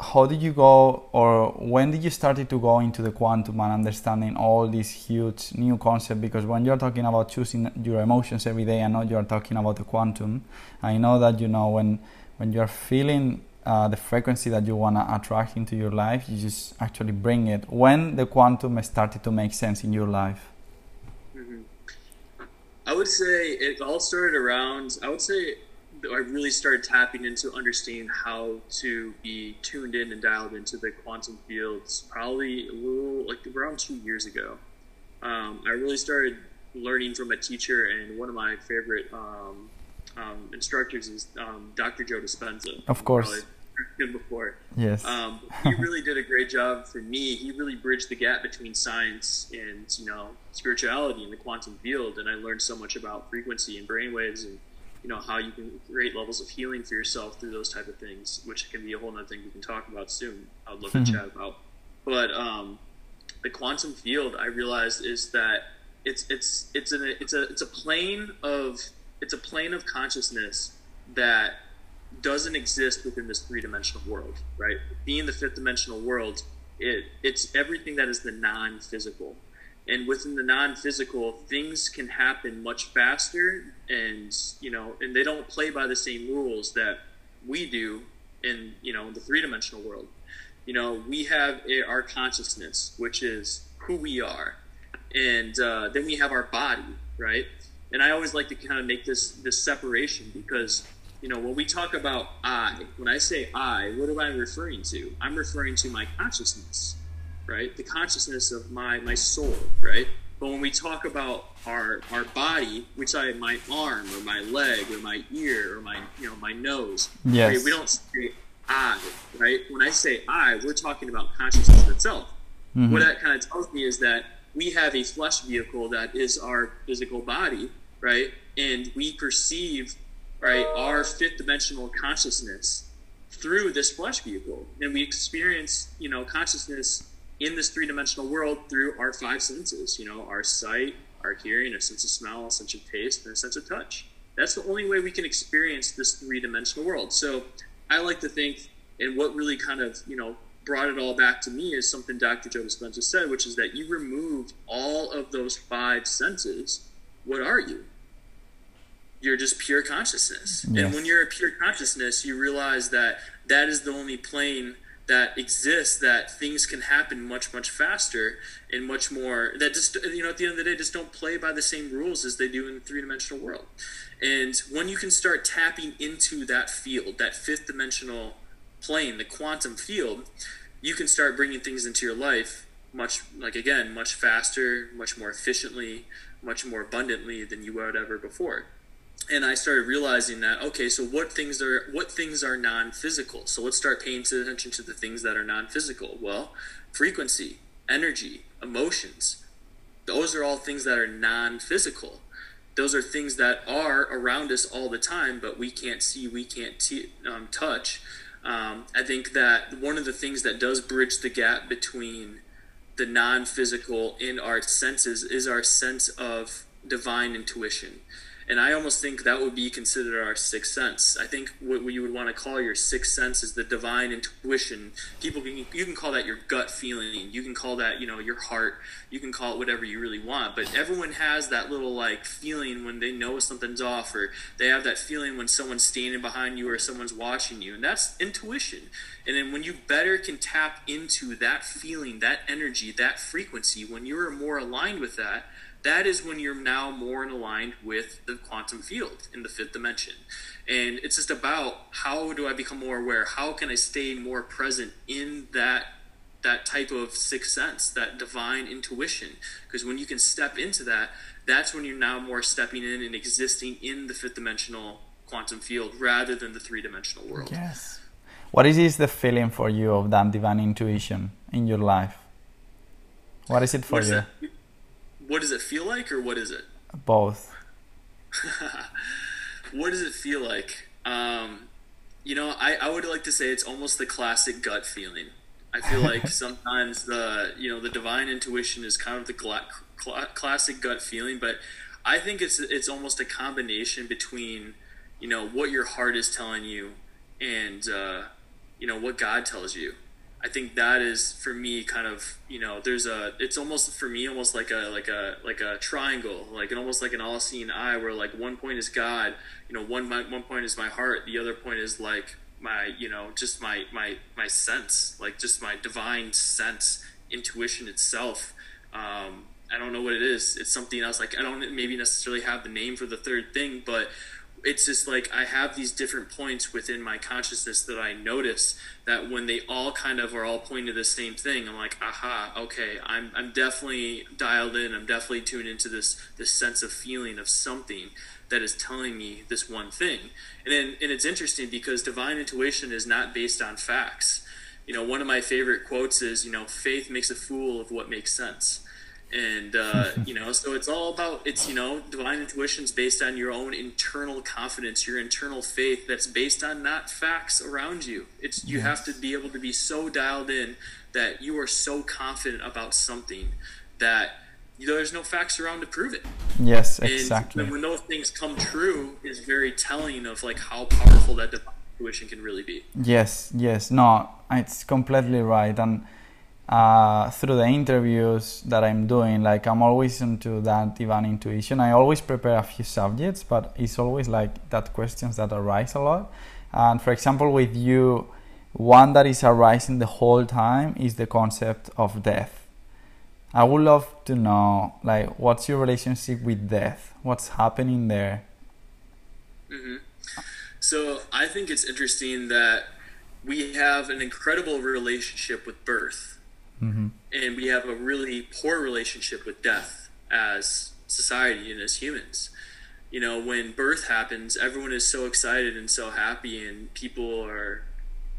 [SPEAKER 1] how did you go or when did you started to go into the quantum and understanding all these huge new concept because when you're talking about choosing your emotions every day i know you're talking about the quantum. I know that you know when when you're feeling uh, the frequency that you want to attract into your life you just actually bring it. When the quantum started to make sense in your life?
[SPEAKER 2] Mm-hmm. i would say it all started around i would say I really started tapping into understanding how to be tuned in and dialed into the quantum fields probably a little like around two years ago. Um, I really started learning from a teacher, and one of my favorite um, um, instructors is um, Dr. Joe Dispenza.
[SPEAKER 1] Of course.
[SPEAKER 2] Him before.
[SPEAKER 1] Yes.
[SPEAKER 2] Um, he really did a great job for me. He really bridged the gap between science and you know spirituality and the quantum field, and I learned so much about frequency and brainwaves and you know how you can create levels of healing for yourself through those type of things, which can be a whole other thing we can talk about soon. I'd love mm-hmm. to chat about. But um, the quantum field, I realized, is that it's it's it's a it's a it's a plane of it's a plane of consciousness that doesn't exist within this three dimensional world, right? Being the fifth dimensional world, it it's everything that is the non physical and within the non-physical things can happen much faster and you know and they don't play by the same rules that we do in you know the three-dimensional world. You know we have our consciousness which is who we are. And uh, then we have our body right? And i always like to kind of make this this separation because you know when we talk about i when i say i what am i referring to? I'm referring to my consciousness right? The consciousness of my my soul, right? But when we talk about our our body, we say my arm or my leg or my ear or my you know my nose.
[SPEAKER 1] Yes.
[SPEAKER 2] Right? We don't say I, right? When I say I, we're talking about consciousness itself. Mm-hmm. What that kind of tells me is that we have a flesh vehicle that is our physical body, right? And we perceive right our fifth dimensional consciousness through this flesh vehicle, and we experience you know consciousness in this three dimensional world through our five senses, you know, our sight, our hearing, our sense of smell, a sense of taste, and a sense of touch. That's the only way we can experience this three dimensional world. So I like to think, and what really kind of, you know, brought it all back to me is something Dr. Joe Dispenza said, which is that you remove all of those five senses. What are you? You're just pure consciousness. Yes. And when you're a pure consciousness, you realize that that is the only plane that exists that things can happen much much faster and much more that just you know at the end of the day just don't play by the same rules as they do in the three-dimensional world. And when you can start tapping into that field that fifth dimensional plane the quantum field you can start bringing things into your life much like again much faster much more efficiently much more abundantly than you would ever before and I started realizing that okay, so what things are what things are non-physical? So let's start paying attention to the things that are non-physical. Well, frequency, energy, emotions. Those are all things that are non-physical. Those are things that are around us all the time, but we can't see, we can't t- um, touch. Um, I think that one of the things that does bridge the gap between the non-physical in our senses is our sense of divine intuition and I almost think that would be considered our sixth sense. I think what you would want to call your sixth sense is the divine intuition. People can you can call that your gut feeling. You can call that you know your heart. You can call it whatever you really want. But everyone has that little like feeling when they know something's off, or they have that feeling when someone's standing behind you or someone's watching you, and that's intuition. And then when you better can tap into that feeling, that energy, that frequency, when you're more aligned with that that is when you're now more in aligned with the quantum field in the fifth dimension. And it's just about how do I become more aware? How can I stay more present in that that type of sixth sense, that divine intuition? Because when you can step into that, that's when you're now more stepping in and existing in the fifth dimensional quantum field rather than the three dimensional world.
[SPEAKER 1] Yes. What is the feeling for you of that divine intuition in your life? What is it for you?
[SPEAKER 2] What does it feel like, or what is it?
[SPEAKER 1] Both.
[SPEAKER 2] what does it feel like? Um, you know, I, I would like to say it's almost the classic gut feeling. I feel like sometimes the you know the divine intuition is kind of the cl- cl- classic gut feeling, but I think it's it's almost a combination between you know what your heart is telling you and uh, you know what God tells you. I think that is for me kind of you know there's a it's almost for me almost like a like a like a triangle like an almost like an all seeing eye where like one point is God you know one my, one point is my heart the other point is like my you know just my my my sense like just my divine sense intuition itself. Um, I don't know what it is. It's something else like I don't maybe necessarily have the name for the third thing but it's just like I have these different points within my consciousness that I notice that when they all kind of are all pointing to the same thing, I'm like, aha, okay, I'm I'm definitely dialed in. I'm definitely tuned into this this sense of feeling of something that is telling me this one thing. And then and it's interesting because divine intuition is not based on facts. You know, one of my favorite quotes is, you know, faith makes a fool of what makes sense and uh, you know so it's all about it's you know divine intuition is based on your own internal confidence your internal faith that's based on not facts around you. It's you yes. have to be able to be so dialed in that you are so confident about something that you know, there's no facts around to prove it.
[SPEAKER 1] Yes exactly.
[SPEAKER 2] and when those things come true is very telling of like how powerful that divine intuition can really be.
[SPEAKER 1] Yes yes. No it's completely right. And uh, through the interviews that I'm doing, like I'm always into that divine intuition. I always prepare a few subjects, but it's always like that questions that arise a lot. And for example, with you, one that is arising the whole time is the concept of death. I would love to know, like, what's your relationship with death? What's happening there?
[SPEAKER 2] Mm-hmm. So I think it's interesting that we have an incredible relationship with birth
[SPEAKER 1] Mm-hmm.
[SPEAKER 2] And we have a really poor relationship with death as society and as humans. You know, when birth happens, everyone is so excited and so happy, and people are,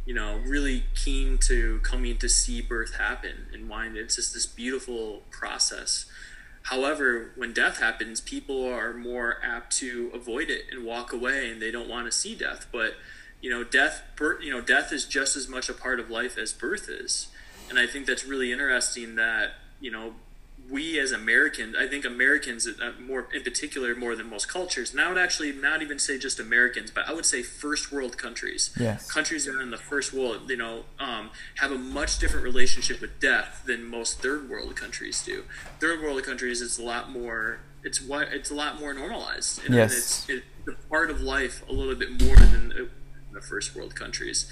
[SPEAKER 2] you know, really keen to coming to see birth happen and why it's just this beautiful process. However, when death happens, people are more apt to avoid it and walk away, and they don't want to see death. But you know, death, you know, death is just as much a part of life as birth is and I think that's really interesting that you know we as Americans, I think Americans uh, more in particular more than most cultures. And I would actually not even say just Americans, but I would say first world countries.
[SPEAKER 1] Yes.
[SPEAKER 2] Countries that are in the first world, you know, um, have a much different relationship with death than most third world countries do. Third world countries, it's a lot more. It's what it's a lot more normalized.
[SPEAKER 1] And yes.
[SPEAKER 2] It's, it's a part of life a little bit more than the first world countries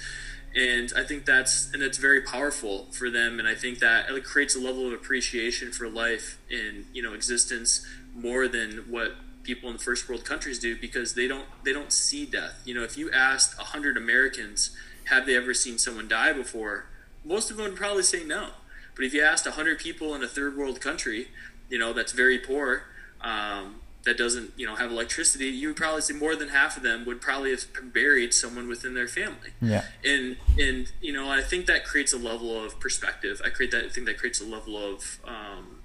[SPEAKER 2] and I think that's and it's very powerful for them, and I think that it creates a level of appreciation for life in you know existence more than what people in the first world countries do because they don't they don't see death. You know, if you asked hundred Americans, have they ever seen someone die before? Most of them would probably say no. But if you asked a hundred people in a third world country, you know that's very poor, um, that doesn't you know have electricity you would probably see more than half of them would probably have buried someone within their family.
[SPEAKER 1] Yeah.
[SPEAKER 2] And and you know i think that creates a level of perspective. I create that i think that creates a level of um,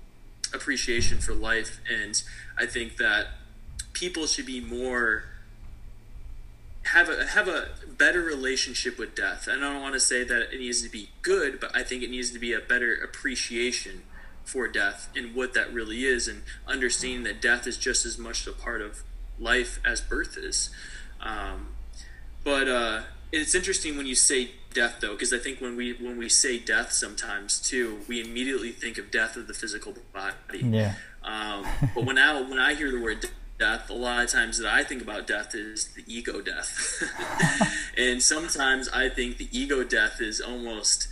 [SPEAKER 2] appreciation for life. And i think that people should be more have a have a better relationship with death. And i don't want to say that it needs to be good but i think it needs to be a better appreciation for death and what that really is, and understanding that death is just as much a part of life as birth is. Um, but uh, it's interesting when you say death, though, because I think when we when we say death, sometimes too, we immediately think of death of the physical body.
[SPEAKER 1] Yeah.
[SPEAKER 2] Um, but when I when I hear the word death, a lot of times that I think about death is the ego death, and sometimes I think the ego death is almost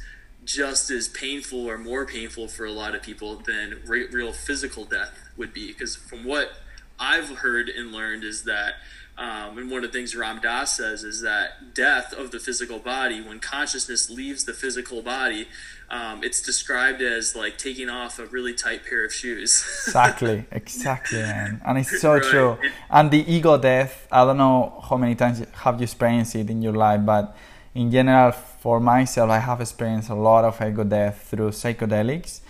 [SPEAKER 2] just as painful or more painful for a lot of people than re- real physical death would be. Because from what I've heard and learned is that, um, and one of the things Ram Dass says is that death of the physical body, when consciousness leaves the physical body, um, it's described as like taking off a really tight pair of shoes.
[SPEAKER 1] exactly, exactly, man. And it's so right. true. And the ego death, I don't know how many times have you experienced it in your life, but in general, for myself, I have experienced a lot of ego death through psychedelics,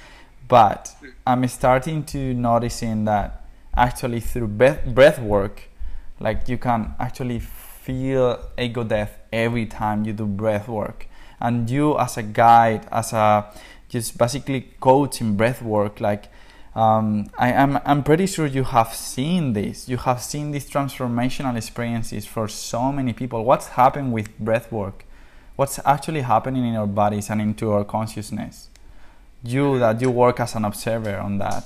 [SPEAKER 1] but I'm starting to noticing that actually through breath, breath work, like you can actually feel ego death every time you do breath work. And you as a guide, as a just basically coach in breath work, like um, I am I'm pretty sure you have seen this. You have seen these transformational experiences for so many people. What's happened with breath work? What's actually happening in our bodies and into our consciousness. You that you work as an observer on that.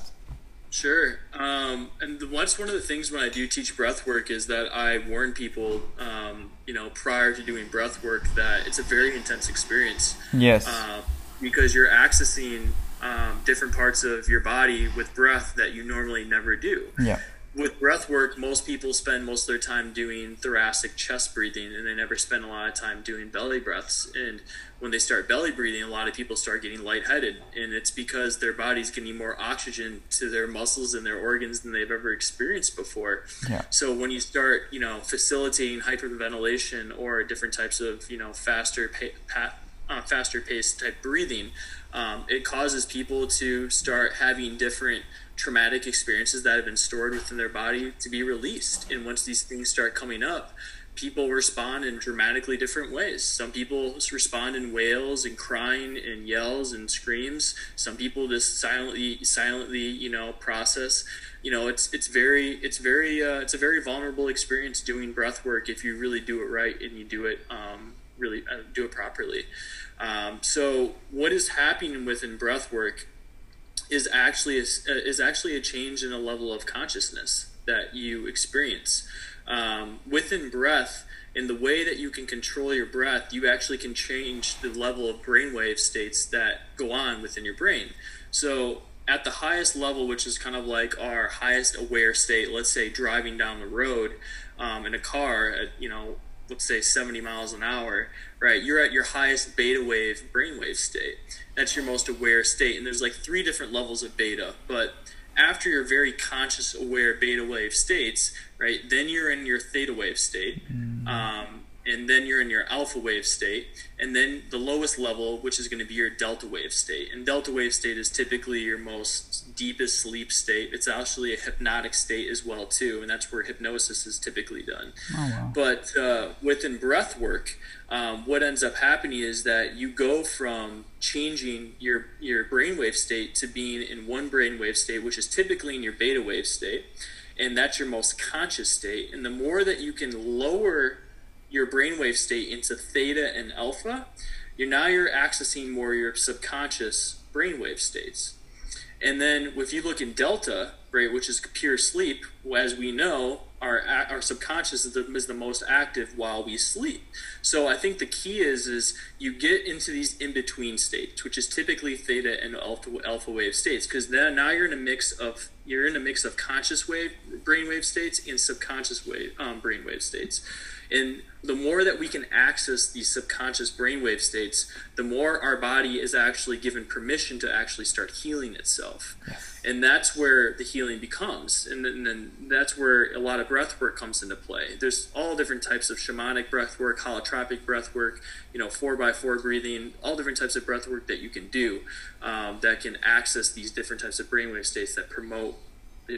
[SPEAKER 2] Sure. Um, and what's one of the things when I do teach breath work is that I warn people, um, you know, prior to doing breath work that it's a very intense experience.
[SPEAKER 1] Yes.
[SPEAKER 2] Uh, because you're accessing um, different parts of your body with breath that you normally never do.
[SPEAKER 1] Yeah
[SPEAKER 2] with breath work, most people spend most of their time doing thoracic chest breathing and they never spend a lot of time doing belly breaths. And when they start belly breathing, a lot of people start getting lightheaded. And it's because their body's getting more oxygen to their muscles and their organs than they've ever experienced before.
[SPEAKER 1] Yeah.
[SPEAKER 2] So when you start, you know, facilitating hyperventilation or different types of, you know, faster, pa- pa- uh, faster paced type breathing, um, it causes people to start having different traumatic experiences that have been stored within their body to be released. And once these things start coming up, people respond in dramatically different ways. Some people respond in wails and crying and yells and screams. Some people just silently, silently, you know, process. You know, it's it's very it's very uh, it's a very vulnerable experience doing breath work if you really do it right and you do it um, really uh, do it properly. Um, so, what is happening within breath work is actually a, is actually a change in a level of consciousness that you experience um, within breath. In the way that you can control your breath, you actually can change the level of brainwave states that go on within your brain. So, at the highest level, which is kind of like our highest aware state, let's say driving down the road um, in a car at you know let's say 70 miles an hour, right? You're at your highest beta wave brainwave state. That's your most aware state. And there's like three different levels of beta. But after your very conscious, aware beta wave states, right, then you're in your theta wave state. Mm. Um, and then you're in your alpha wave state, and then the lowest level, which is going to be your delta wave state. And delta wave state is typically your most deepest sleep state. It's actually a hypnotic state as well too, and that's where hypnosis is typically done.
[SPEAKER 1] Oh, wow.
[SPEAKER 2] But uh, within breath work, um, what ends up happening is that you go from changing your your brainwave state to being in one brainwave state, which is typically in your beta wave state, and that's your most conscious state. And the more that you can lower your brainwave state into theta and alpha, you're now you're accessing more your subconscious brainwave states. And then if you look in delta, right, which is pure sleep, as we know, our our subconscious is the, is the most active while we sleep. So I think the key is is you get into these in between states, which is typically theta and alpha alpha wave states, because then now you're in a mix of you're in a mix of conscious wave brainwave states and subconscious wave um, brainwave states. And the more that we can access these subconscious brainwave states, the more our body is actually given permission to actually start healing itself.
[SPEAKER 1] Yes.
[SPEAKER 2] And that's where the healing becomes. And then, and then, that's where a lot of breath work comes into play. There's all different types of shamanic breath work, holotropic breath work, you know, four by four breathing, all different types of breath work that you can do um, that can access these different types of brainwave states that promote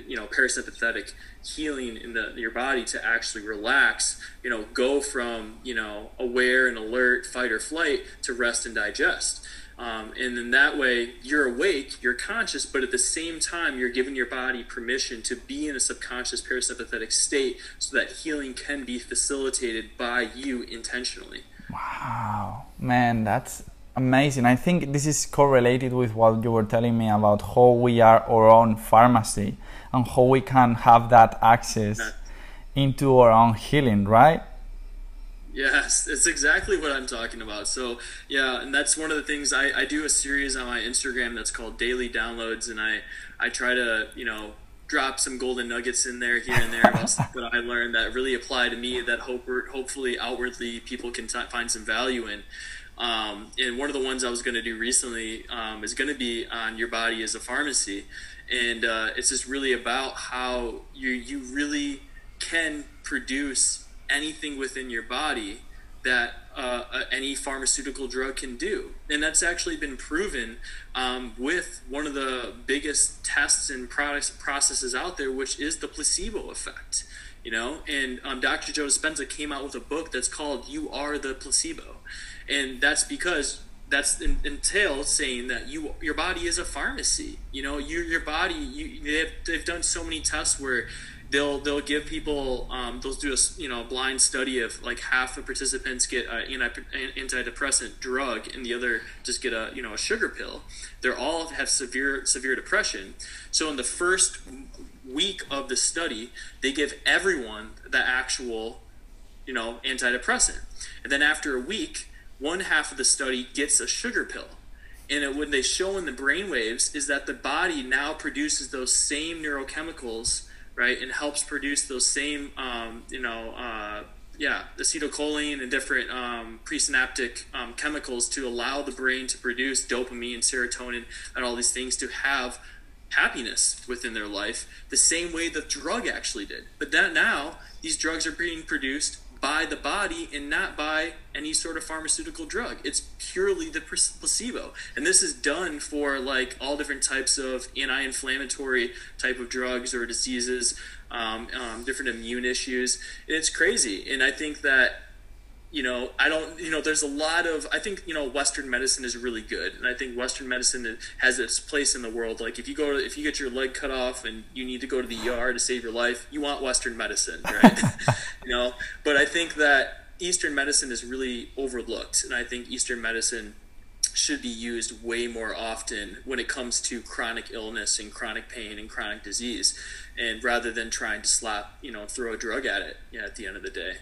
[SPEAKER 2] you know parasympathetic healing in the your body to actually relax you know go from you know aware and alert fight or flight to rest and digest Um, and then that way, you're awake, you're conscious, but at the same time, you're giving your body permission to be in a subconscious parasympathetic state so that healing can be facilitated by you intentionally.
[SPEAKER 1] Wow, man, that's amazing. I think this is correlated with what you were telling me about how we are our own pharmacy and how we can have that access into our own healing, right?
[SPEAKER 2] Yes, it's exactly what I'm talking about. So, yeah, and that's one of the things I, I do a series on my Instagram that's called Daily Downloads, and I, I try to, you know, drop some golden nuggets in there here and there about stuff that I learned that really apply to me that hope, hopefully outwardly people can t- find some value in. Um, and one of the ones I was going to do recently um, is going to be on your body as a pharmacy, and uh, it's just really about how you you really can produce anything within your body that uh, any pharmaceutical drug can do. And that's actually been proven um, with one of the biggest tests and products processes out there, which is the placebo effect. You know, and um, Dr. Joe Dispenza came out with a book that's called "You Are the Placebo," and that's because that's entails saying that you your body is a pharmacy. You know, your your body. You they've, they've done so many tests where they'll they'll give people um, they'll do a you know a blind study of like half the participants get an antidepressant drug and the other just get a you know a sugar pill. They're all have severe severe depression. So in the first week of the study, they give everyone the actual you know antidepressant, and then after a week, one half of the study gets a sugar pill and it, what they show in the brain waves is that the body now produces those same neurochemicals right, and helps produce those same, um, you know, uh, yeah, acetylcholine and different um, presynaptic um, chemicals to allow the brain to produce dopamine, and serotonin, and all these things to have happiness within their life, the same way the drug actually did. But that now these drugs are being produced by the body and not by any sort of pharmaceutical drug. It's purely the placebo. And this is done for like all different types of anti-inflammatory type of drugs or diseases, um, um, different immune issues. And it's crazy. And I think that you know, I don't, you know, there's a lot of, I think, you know, Western medicine is really good. And I think Western medicine has its place in the world. Like if you go to, if you get your leg cut off and you need to go to the ER to save your life, you want Western medicine, right? you know, but I think that Eastern medicine is really overlooked. And I think Eastern medicine should be used way more often when it comes to chronic illness and chronic pain and chronic disease. And rather than trying to slap, you know, throw a drug at it you know, at the end of the day.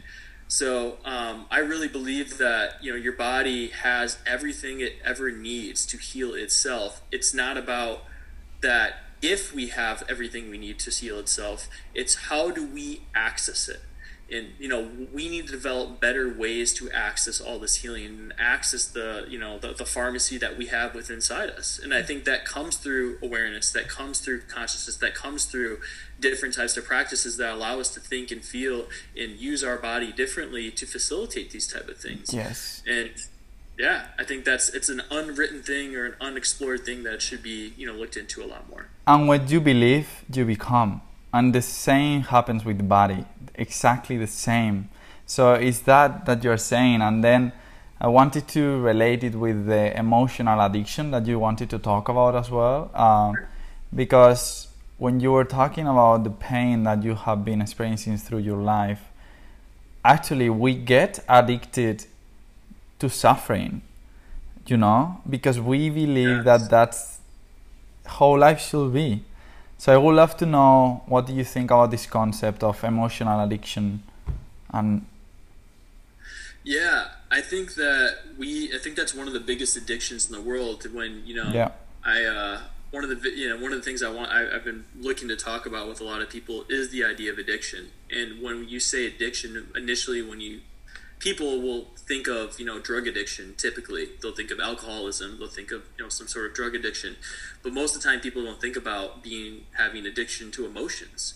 [SPEAKER 2] So um, I really believe that you know your body has everything it ever needs to heal itself. It's not about that if we have everything we need to heal itself. It's how do we access it and you know we need to develop better ways to access all this healing and access the you know the, the pharmacy that we have within inside us. And i think that comes through awareness that comes through consciousness that comes through different types of practices that allow us to think and feel and use our body differently to facilitate these type of things.
[SPEAKER 1] Yes.
[SPEAKER 2] And yeah i think that's it's an unwritten thing or an unexplored thing that should be you know looked into a lot more.
[SPEAKER 1] And what you believe you become and the same happens with the body. Exactly the same. So is that that you're saying. And then i wanted to relate it with the emotional addiction that you wanted to talk about as well. Um, because when you were talking about the pain that you have been experiencing through your life actually we get addicted to suffering you know? Because we believe yes. that that's how life should be so I would love to know what do you think about this concept of emotional addiction and
[SPEAKER 2] yeah, I think that we I think that's one of the biggest addictions in the world when, you know,
[SPEAKER 1] yeah.
[SPEAKER 2] I uh one of the you know one of the things I want I, have been looking to talk about with a lot of people is the idea of addiction. And when you say addiction, initially when you people will think of you know drug addiction typically. They'll think of alcoholism. They'll think of you know some sort of drug addiction. But most of the time people don't think about being having addiction to emotions.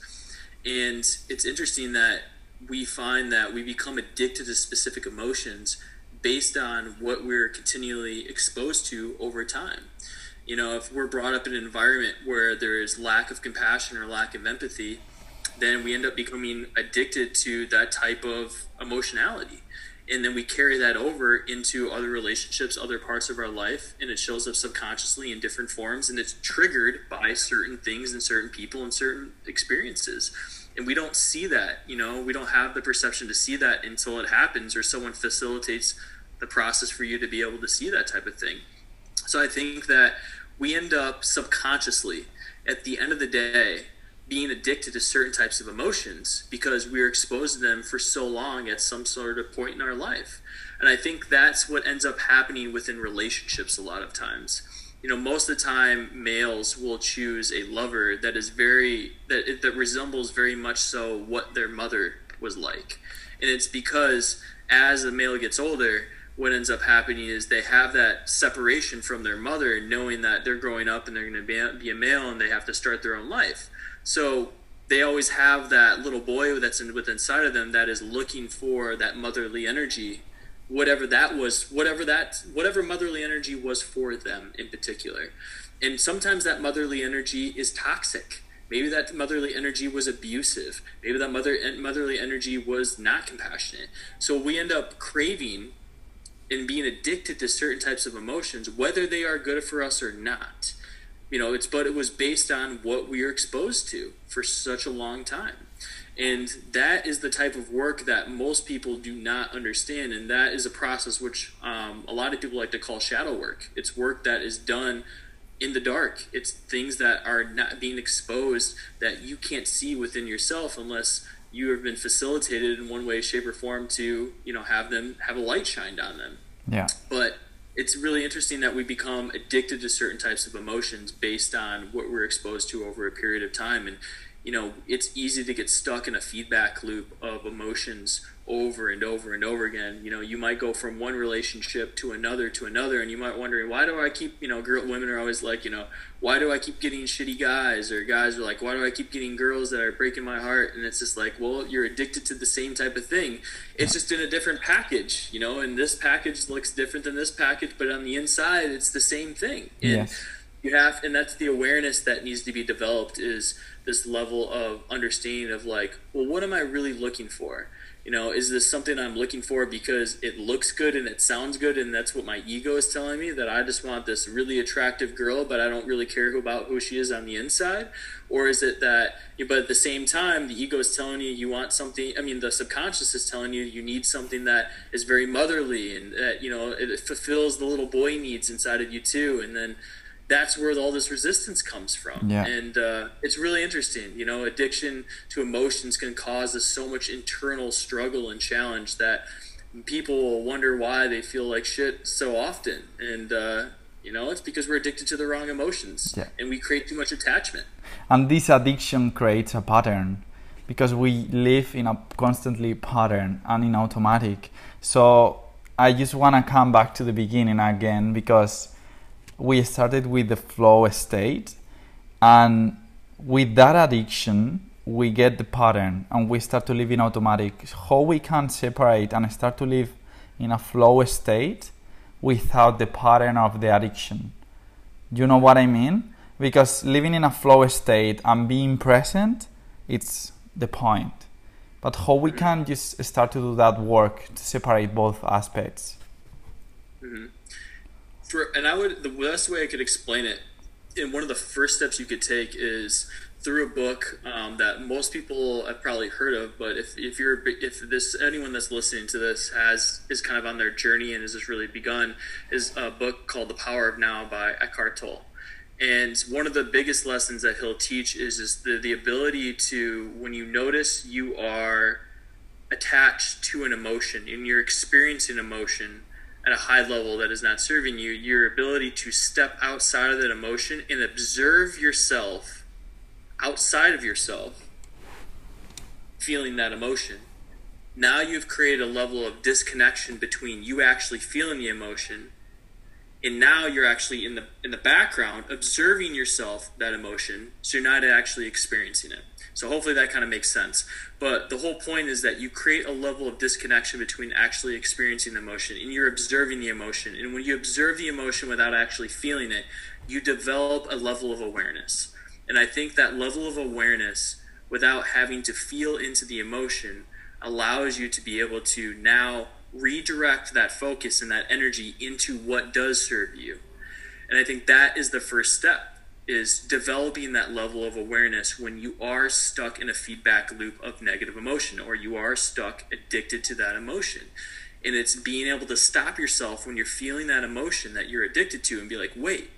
[SPEAKER 2] And it's interesting that we find that we become addicted to specific emotions based on what we're continually exposed to over time. You know if we're brought up in an environment where there is lack of compassion or lack of empathy then we end up becoming addicted to that type of emotionality and then we carry that over into other relationships other parts of our life and it shows up subconsciously in different forms and it's triggered by certain things and certain people and certain experiences. And we don't see that you know? We don't have the perception to see that until it happens or someone facilitates the process for you to be able to see that type of thing. So i think that we end up subconsciously at the end of the day being addicted to certain types of emotions because we are exposed to them for so long at some sort of point in our life. And I think that's what ends up happening within relationships a lot of times. You know, most of the time, males will choose a lover that is very that that resembles very much so what their mother was like, and it's because as the male gets older, what ends up happening is they have that separation from their mother, knowing that they're growing up and they're going to be a male and they have to start their own life. So they always have that little boy that's in, within inside of them that is looking for that motherly energy, whatever that was, whatever that, whatever motherly energy was for them in particular. And sometimes that motherly energy is toxic. Maybe that motherly energy was abusive. Maybe that mother motherly energy was not compassionate. So we end up craving and being addicted to certain types of emotions, whether they are good for us or not you know it's but it was based on what we are exposed to for such a long time. And that is the type of work that most people do not understand. And that is a process which um, a lot of people like to call shadow work. It's work that is done in the dark. It's things that are not being exposed that you can't see within yourself unless you have been facilitated in one way shape or form to you know have them have a light shined on them.
[SPEAKER 1] Yeah.
[SPEAKER 2] But it's really interesting that we become addicted to certain types of emotions based on what we're exposed to over a period of time. And you know it's easy to get stuck in a feedback loop of emotions over and over and over again. You know you might go from one relationship to another to another and you might wonder why do i keep you know girl women are always like you know why do i keep getting shitty guys? Or guys are like why do i keep getting girls that are breaking my heart? And it's just like well you're addicted to the same type of thing. It's just in a different package you know and this package looks different than this package but on the inside it's the same thing. And
[SPEAKER 1] yes.
[SPEAKER 2] you have and that's the awareness that needs to be developed is this level of understanding of like well what am i really looking for you know is this something i'm looking for because it looks good and it sounds good and that's what my ego is telling me that i just want this really attractive girl but i don't really care about who she is on the inside? Or is it that but at the same time the ego is telling you you want something i mean the subconscious is telling you you need something that is very motherly and that you know it fulfills the little boy needs inside of you too. And then that's where all this resistance comes from.
[SPEAKER 1] Yeah.
[SPEAKER 2] And uh, it's really interesting. You know, addiction to emotions can cause us so much internal struggle and challenge that people will wonder why they feel like shit so often. And, uh, you know, it's because we're addicted to the wrong emotions
[SPEAKER 1] yeah.
[SPEAKER 2] and we create too much attachment.
[SPEAKER 1] And this addiction creates a pattern because we live in a constantly pattern and in automatic. So I just want to come back to the beginning again because we started with the flow state and with that addiction we get the pattern and we start to live in automatic. How we can separate and start to live in a flow state without the pattern of the addiction. You know what i mean? Because living in a flow state and being present it's the point. But how we can just start to do that work to separate both aspects?
[SPEAKER 2] Mm-hmm for and I would the best way I could explain it, and one of the first steps you could take is through a book um, that most people have probably heard of. But if, if you're if this anyone that's listening to this has is kind of on their journey and has just really begun, is a book called The Power of Now by Eckhart Tolle. And one of the biggest lessons that he'll teach is, is the, the ability to, when you notice you are attached to an emotion and you're experiencing emotion, at a high level that is not serving you, your ability to step outside of that emotion and observe yourself outside of yourself feeling that emotion. Now you've created a level of disconnection between you actually feeling the emotion and now you're actually in the in the background observing yourself that emotion so you're not actually experiencing it. So hopefully that kind of makes sense. But the whole point is that you create a level of disconnection between actually experiencing the emotion and you're observing the emotion. And when you observe the emotion without actually feeling it, you develop a level of awareness. And I think that level of awareness without having to feel into the emotion allows you to be able to now redirect that focus and that energy into what does serve you. And I think that is the first step is developing that level of awareness when you are stuck in a feedback loop of negative emotion or you are stuck addicted to that emotion. And it's being able to stop yourself when you're feeling that emotion that you're addicted to and be like, wait,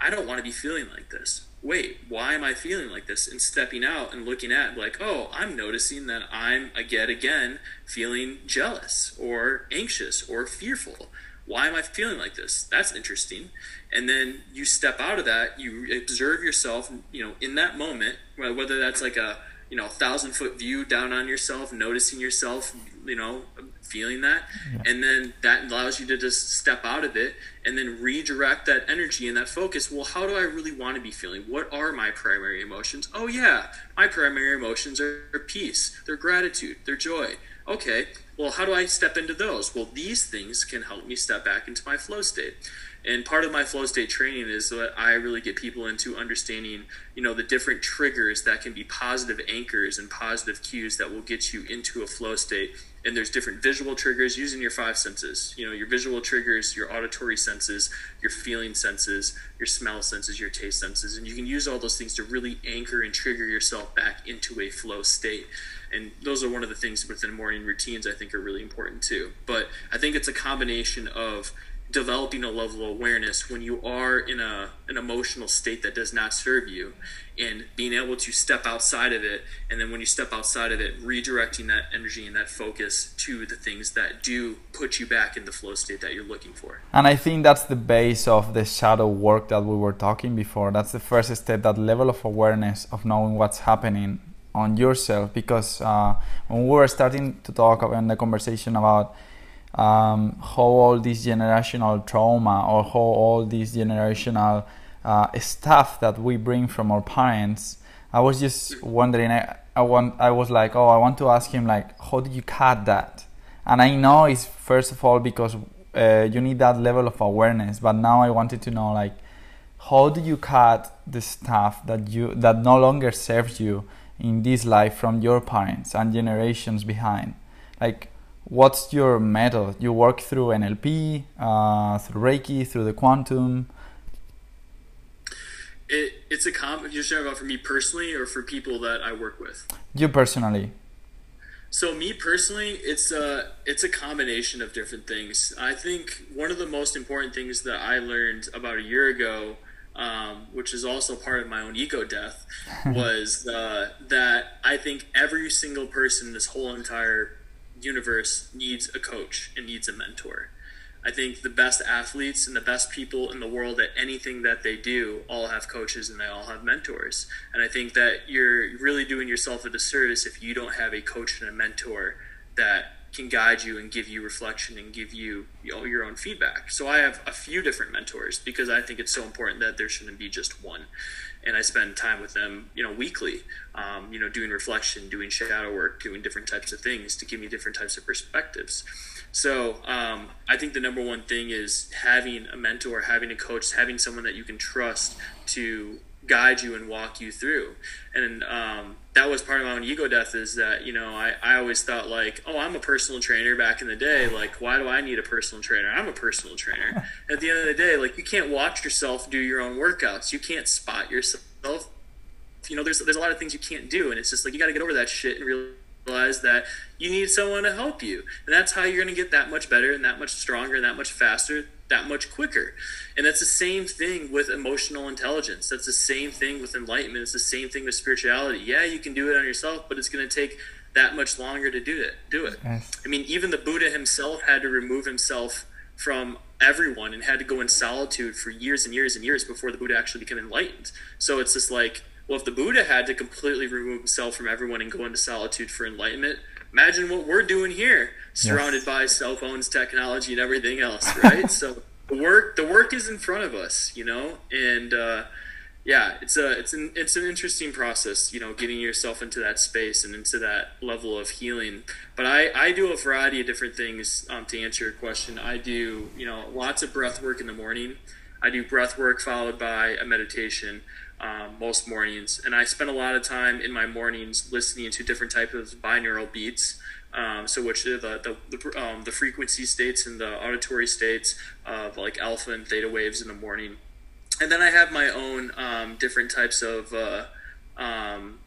[SPEAKER 2] I don't want to be feeling like this. Wait, why am I feeling like this? And stepping out and looking at, like, oh, I'm noticing that I'm, again, again, feeling jealous or anxious or fearful why am I feeling like this? That's interesting. And then you step out of that, you observe yourself, you know, in that moment, whether that's like a, you know, thousand foot view down on yourself, noticing yourself, you know, feeling that. And then that allows you to just step out of it and then redirect that energy and that focus. Well, how do I really want to be feeling? What are my primary emotions? Oh, yeah, my primary emotions are peace, they're gratitude, they're joy. Okay, well, how do I step into those? Well, these things can help me step back into my flow state. And part of my flow state training is that I really get people into understanding, you know, the different triggers that can be positive anchors and positive cues that will get you into a flow state. And there's different visual triggers using your five senses. You know, your visual triggers, your auditory senses, your feeling senses, your smell senses, your taste senses. And you can use all those things to really anchor and trigger yourself back into a flow state and those are one of the things within morning routines I think are really important too. But I think it's a combination of developing a level of awareness when you are in a an emotional state that does not serve you and being able to step outside of it. And then when you step outside of it redirecting that energy and that focus to the things that do put you back in the flow state that you're looking for.
[SPEAKER 1] And i think that's the base of the shadow work that we were talking before. That's the first step that level of awareness of knowing what's happening on yourself because uh, when we were starting to talk in the conversation about um, how all this generational trauma or how all this generational uh, stuff that we bring from our parents, I was just wondering. I, I want. I was like, oh, I want to ask him like, how did you cut that? And I know it's first of all because uh, you need that level of awareness. But now I wanted to know like, how do you cut the stuff that you that no longer serves you? In this life from your parents and generations behind? Like, what's your method? You work through NLP, uh, through Reiki, through the quantum?
[SPEAKER 2] It, it's a com. You're talking about for me personally, or for people that I work with.
[SPEAKER 1] You personally.
[SPEAKER 2] So me personally, it's a it's a combination of different things. I think one of the most important things that I learned about a year ago um, which is also part of my own ego death, was uh, that I think every single person in this whole entire universe needs a coach and needs a mentor. I think the best athletes and the best people in the world at anything that they do all have coaches and they all have mentors. And I think that you're really doing yourself a disservice if you don't have a coach and a mentor that can guide you and give you reflection and give you, your own feedback. So I have a few different mentors because I think it's so important that there shouldn't be just one. And I spend time with them, you know, weekly, um, you know, doing reflection, doing shadow work, doing different types of things to give me different types of perspectives. So um, I think the number one thing is having a mentor, having a coach, having someone that you can trust to guide you and walk you through. And um, that was part of my own ego death is that, you know, I, I always thought like, oh, I'm a personal trainer back in the day. Like, why do I need a personal trainer? I'm a personal trainer. At the end of the day, like, you can't watch yourself do your own workouts. You can't spot yourself. You know, there's, there's a lot of things you can't do. And it's just like, you got to get over that shit and realize that you need someone to help you. And that's how you're going to get that much better and that much stronger and that much faster that much quicker. And that's the same thing with emotional intelligence. That's the same thing with enlightenment. It's the same thing with spirituality. Yeah, you can do it on yourself, but it's going to take that much longer to do it. Do it. Yes. I mean, even the Buddha himself had to remove himself from everyone and had to go in solitude for years and years and years before the Buddha actually became enlightened. So it's just like, well, if the Buddha had to completely remove himself from everyone and go into solitude for enlightenment, imagine what we're doing here, surrounded yes. by cell phones, technology, and everything else, right? so the work the work is in front of us, you know, and uh, yeah, it's a it's an it's an interesting process, you know, getting yourself into that space and into that level of healing. But I I do a variety of different things um, to answer your question. I do you know lots of breath work in the morning. I do breath work followed by a meditation. Um, most mornings. And I spend a lot of time in my mornings listening to different types of binaural beats. Um, so which are the the the, um, the, frequency states and the auditory states of like alpha and theta waves in the morning, and then I have my own um, different types of uh, um,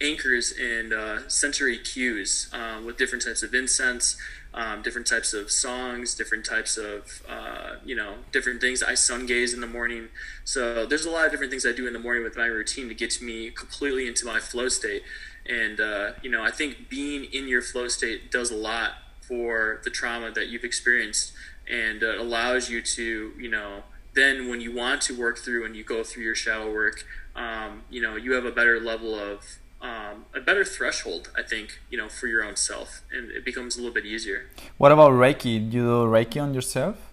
[SPEAKER 2] anchors and uh, sensory cues uh, with different types of incense, um, different types of songs, different types of uh, you know different things. I sun gaze in the morning, so there's a lot of different things I do in the morning with my routine to get me completely into my flow state. And uh, you know, I think being in your flow state does a lot for the trauma that you've experienced, and uh, allows you to you know then when you want to work through and you go through your shadow work, um, you know you have a better level of um, a better threshold, I think, you know, for your own self, and it becomes a little bit easier.
[SPEAKER 1] What about Reiki? Do you do Reiki on yourself?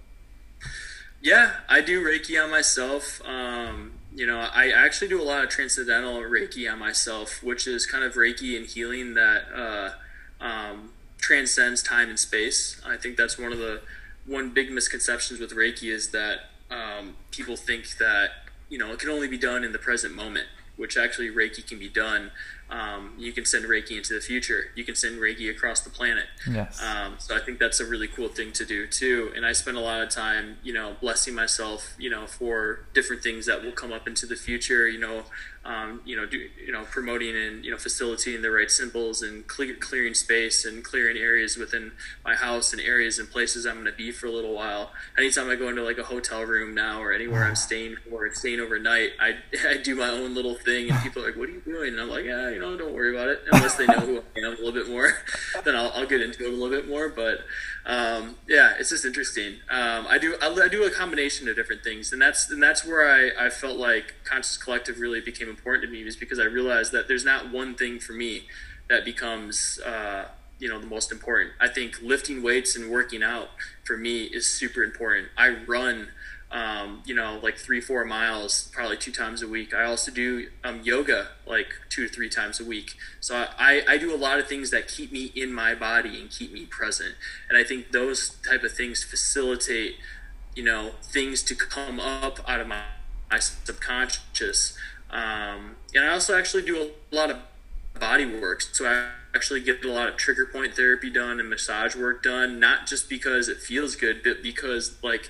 [SPEAKER 2] Yeah, I do Reiki on myself. Um, you know, I actually do a lot of transcendental Reiki on myself, which is kind of Reiki and healing that uh, um, transcends time and space. I think that's one of the one big misconceptions with Reiki is that um, people think that you know it can only be done in the present moment, which actually Reiki can be done um, you can send Reiki into the future. You can send Reiki across the planet.
[SPEAKER 1] Yes.
[SPEAKER 2] Um, so I think that's a really cool thing to do too. And I spend a lot of time, you know, blessing myself, you know, for different things that will come up into the future. You know, um, you know, do, you know, promoting and you know, facilitating the right symbols and clear, clearing space and clearing areas within my house and areas and places I'm going to be for a little while. Anytime I go into like a hotel room now or anywhere I'm staying for staying overnight, I I do my own little thing, and people are like, "What are you doing?" And I'm like, "Yeah, you know, don't worry about it." Unless they know who I am a little bit more, then I'll, I'll get into it a little bit more. But um, yeah, it's just interesting. Um, I do I, I, do a combination of different things, and that's and that's where I, I felt like Conscious Collective really became important to me, is because I realized that there's not one thing for me that becomes uh, you know the most important. I think lifting weights and working out for me is super important. I run um, you know, like three, four miles, probably two times a week. I also do um, yoga like two to three times a week. So I, I do a lot of things that keep me in my body and keep me present. And I think those type of things facilitate, you know, things to come up out of my, my subconscious. Um, and I also actually do a lot of body work. So I actually get a lot of trigger point therapy done and massage work done, not just because it feels good, but because like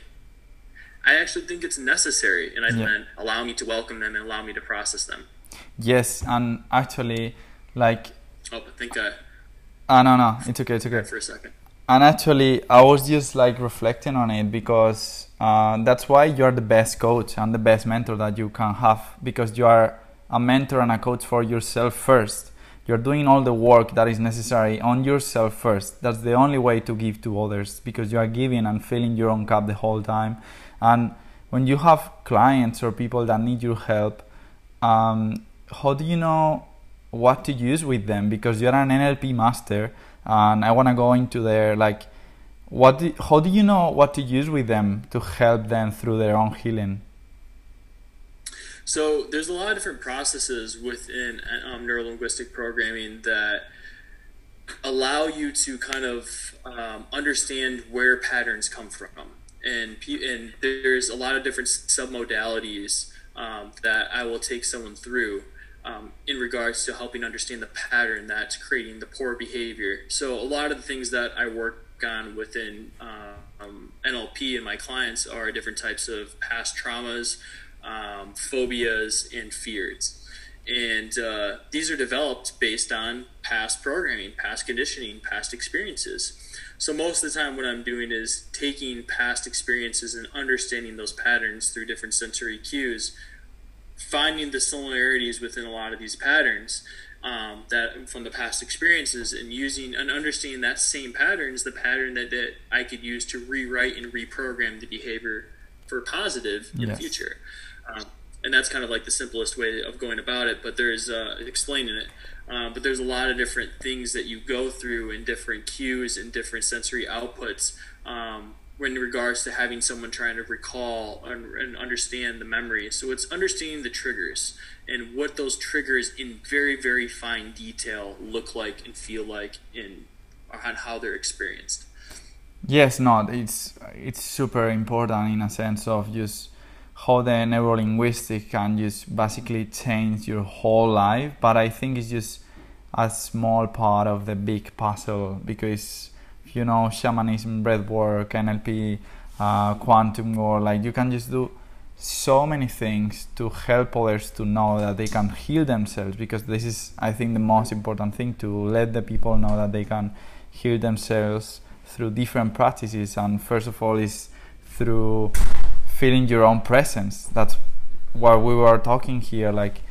[SPEAKER 2] I actually think it's necessary, and I yeah. allow me to welcome them and allow me to process them.
[SPEAKER 1] Yes, and actually, like.
[SPEAKER 2] Oh, I think I.
[SPEAKER 1] Ah, no, no, it's okay, it's okay.
[SPEAKER 2] For a second.
[SPEAKER 1] And actually, I was just like reflecting on it because uh, that's why you're the best coach and the best mentor that you can have because you are a mentor and a coach for yourself first. You're doing all the work that is necessary on yourself first. That's the only way to give to others because you are giving and filling your own cup the whole time and when you have clients or people that need your help, um, how do you know what to use with them? Because you're an NLP master, and I want to go into there. Like, what? Do, how do you know what to use with them to help them through their own healing?
[SPEAKER 2] So there's a lot of different processes within um, neurolinguistic programming that allow you to kind of um, understand where patterns come from and and there's a lot of different submodalities um, that I will take someone through um, in regards to helping understand the pattern that's creating the poor behavior. So a lot of the things that I work on within um, NLP and my clients are different types of past traumas, um, phobias, and fears. And uh, these are developed based on past programming, past conditioning, past experiences. So most of the time, what I'm doing is taking past experiences and understanding those patterns through different sensory cues, finding the similarities within a lot of these patterns um, that from the past experiences, and using and understanding that same pattern is the pattern that, that I could use to rewrite and reprogram the behavior for positive in yes. the future. Um, and that's kind of like the simplest way of going about it. But there's uh, explaining it. Uh, but there's a lot of different things that you go through and different cues and different sensory outputs um, in regards to having someone trying to recall and, and, understand the memory. So it's understanding the triggers and what those triggers in very, very fine detail look like and feel like in on how they're experienced.
[SPEAKER 1] Yes, no, it's it's super important in a sense of just how the neurolinguistic can just basically change your whole life. But I think it's just a small part of the big puzzle because you know shamanism, breathwork, NLP, uh, quantum world, like you can just do so many things to help others to know that they can heal themselves because this is i think the most important thing to let the people know that they can heal themselves through different practices and first of all is through feeling your own presence. That's what we were talking here like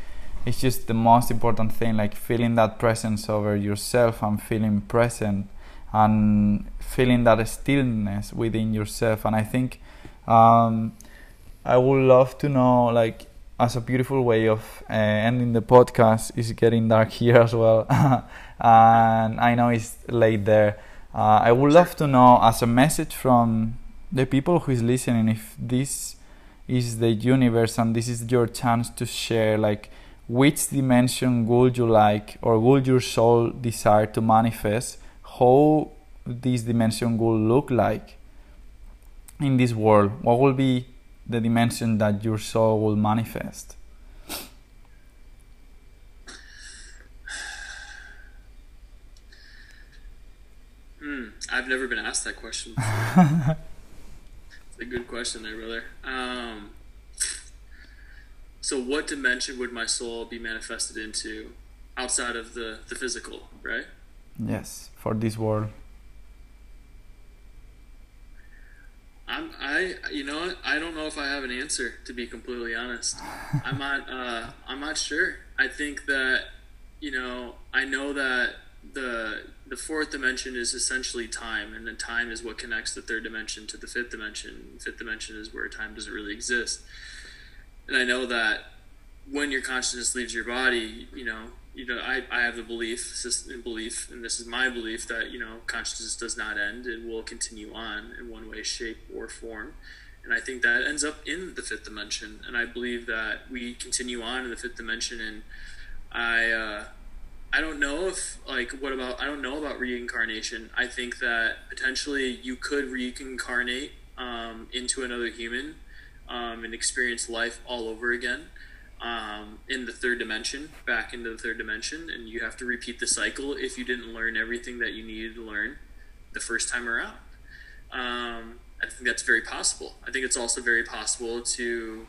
[SPEAKER 1] it's just the most important thing like feeling that presence over yourself and feeling present and feeling that stillness within yourself. And i think um, I would love to know, like, as a beautiful way of uh, ending the podcast is getting dark here as well, and I know it's late there. Uh, I would love to know, as a message from the people who is listening, if this is the universe and this is your chance to share, like, which dimension would you like or would your soul desire to manifest? How this dimension will look like in this world? What will be the dimension that your soul will manifest?
[SPEAKER 2] Hmm, I've never been asked that question. a good question there, brother. Um, so, what dimension would my soul be manifested into outside of the, the physical, right?
[SPEAKER 1] Yes, for this world.
[SPEAKER 2] I'm I you know I don't know if I have an answer to be completely honest. I'm not uh, I'm not sure. I think that you know I know that the the fourth dimension is essentially time, and then time is what connects the third dimension to the fifth dimension. Fifth dimension is where time doesn't really exist. And I know that when your consciousness leaves your body, you know, you know, I, I have the belief, system, belief, and this is my belief that you know consciousness does not end it will continue on in one way, shape, or form. And I think that ends up in the fifth dimension. And I believe that we continue on in the fifth dimension. And I, uh, I don't know if like what about I don't know about reincarnation. I think that potentially you could reincarnate um, into another human um, and experience life all over again um, in the third dimension, back into the third dimension, and you have to repeat the cycle if you didn't learn everything that you needed to learn the first time around. Um, I think that's very possible. I think it's also very possible to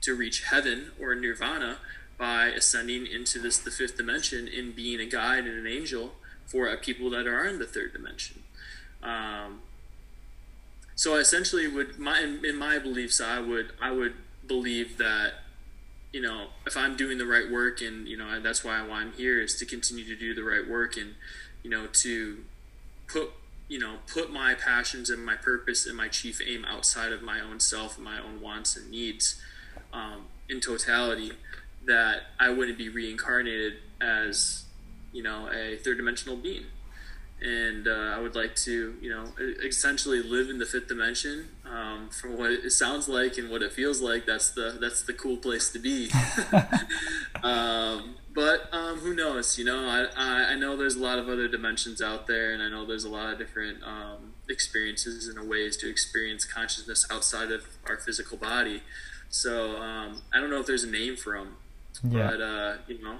[SPEAKER 2] to reach heaven or nirvana by ascending into this the fifth dimension and being a guide and an angel for people that are in the third dimension. Um, so I essentially would my in, my beliefs I would I would believe that you know, if I'm doing the right work and, you know, that's why I'm here is to continue to do the right work and, you know, to put, you know, put my passions and my purpose and my chief aim outside of my own self and my own wants and needs um, in totality, that I wouldn't be reincarnated as, you know, a third dimensional being and uh, I would like to, you know, essentially live in the fifth dimension. Um, from what it sounds like and what it feels like, that's the that's the cool place to be. um, but um, who knows? You know, I, I, I know there's a lot of other dimensions out there, and I know there's a lot of different um, experiences and ways to experience consciousness outside of our physical body. So um, I don't know if there's a name for them, yeah. but uh, you know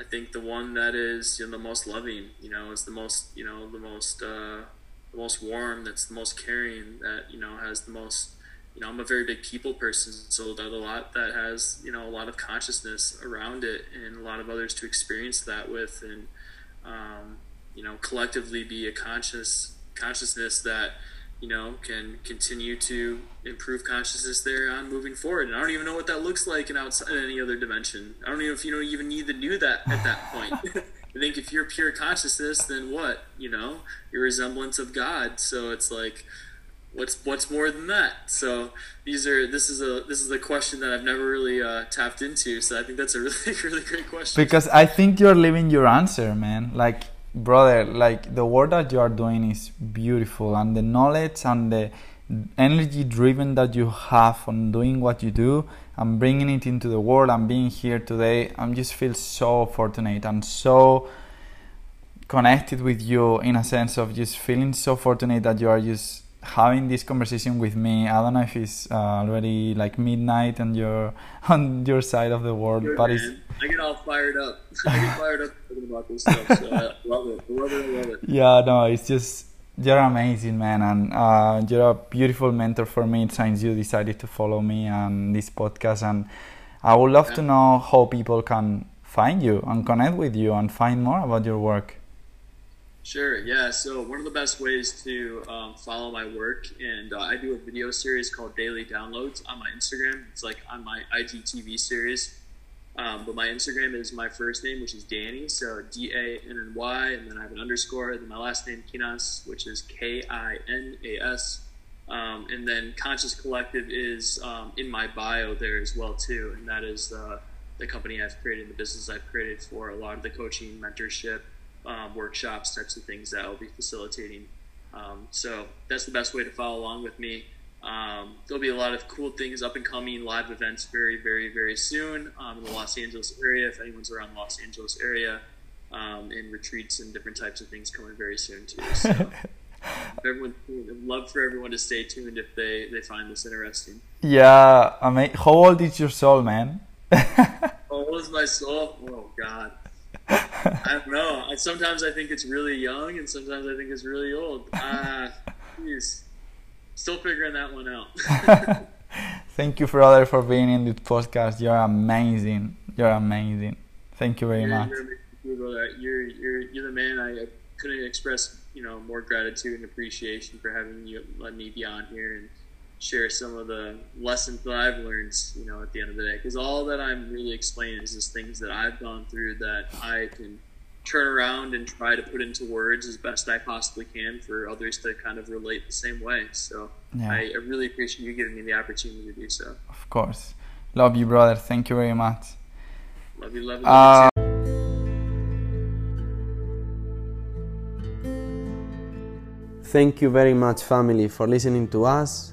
[SPEAKER 2] I think the one that is you know, the most loving, you know, is the most, you know, the most, uh, the most warm. That's the most caring. That you know has the most. You know, I'm a very big people person, so that a lot that has you know a lot of consciousness around it, and a lot of others to experience that with, and um, you know, collectively be a conscious consciousness that you know, can continue to improve consciousness there on moving forward. And I don't even know what that looks like in outside any other dimension. I don't even if you don't even need to do that at that point. I think if you're pure consciousness, then what? You know, your resemblance of God. So it's like, what's what's more than that? So these are this is a this is a question that I've never really uh, tapped into. So I think that's a really really great question.
[SPEAKER 1] Because I think you're living your answer, man. Like brother like the work that you are doing is beautiful and the knowledge and the energy driven that you have on doing what you do and bringing it into the world and being here today i'm just feel so fortunate and so connected with you in a sense of just feeling so fortunate that you are just having this conversation with me. I don't know if it's uh, already like midnight and you're on your side of the world,
[SPEAKER 2] Good,
[SPEAKER 1] but
[SPEAKER 2] man.
[SPEAKER 1] it's
[SPEAKER 2] I get all fired up. I get fired up talking about this stuff. So I love it. I love it. I love it.
[SPEAKER 1] yeah, no, it's just you're amazing, man, and uh, you're a beautiful mentor for me since you decided to follow me and this podcast. And I would love to know how people can find you and connect with you and find more about your work.
[SPEAKER 2] Sure. Yeah. So one of the best ways to um, follow my work, and uh, I do a video series called Daily Downloads on my Instagram. It's like on my IGTV series. Um, but my Instagram is my first name, which is Danny, so D A N N Y, and then I have an underscore, and then my last name Kinas, which is K I N A S. Um, and then Conscious Collective is um, in my bio there as well too, and that is the company I've created, the business I've created for a lot of the coaching, mentorship, um, workshops, types of things that I'll be facilitating. Um, so that's the best way to follow along with me. Um, there'll be a lot of cool things up and coming, live events very, very, very soon um, in the Los Angeles area. If anyone's around the Los Angeles area, um, and retreats and different types of things coming very soon too. So everyone, I'd love for everyone to stay tuned if they they find this interesting.
[SPEAKER 1] Yeah, I mean, how old is your soul, man?
[SPEAKER 2] Oh, what was my soul? Oh God. I don't know. I, sometimes I think it's really young, and sometimes I think it's really old. Ah, jeez. Still figuring that one out.
[SPEAKER 1] Thank you, brother, for being in this podcast. You're amazing. You're amazing. Thank you very
[SPEAKER 2] you're,
[SPEAKER 1] much.
[SPEAKER 2] You're, you're, you're, you're the man. I couldn't express, you know, more gratitude and appreciation for having you let me be on here and share some of the lessons that I've learned, you know, at the end of the day. Because all that I'm really explaining is just things that I've gone through that I can turn around and try to put into words as best I possibly can for others to kind of relate the same way. So
[SPEAKER 1] Yeah.
[SPEAKER 2] I, I really appreciate you giving me the opportunity to do so.
[SPEAKER 1] Of course. Love you, brother. Thank you very much.
[SPEAKER 2] Love you, love you, love you
[SPEAKER 1] Uh.
[SPEAKER 3] Thank you very much, family, for listening to us,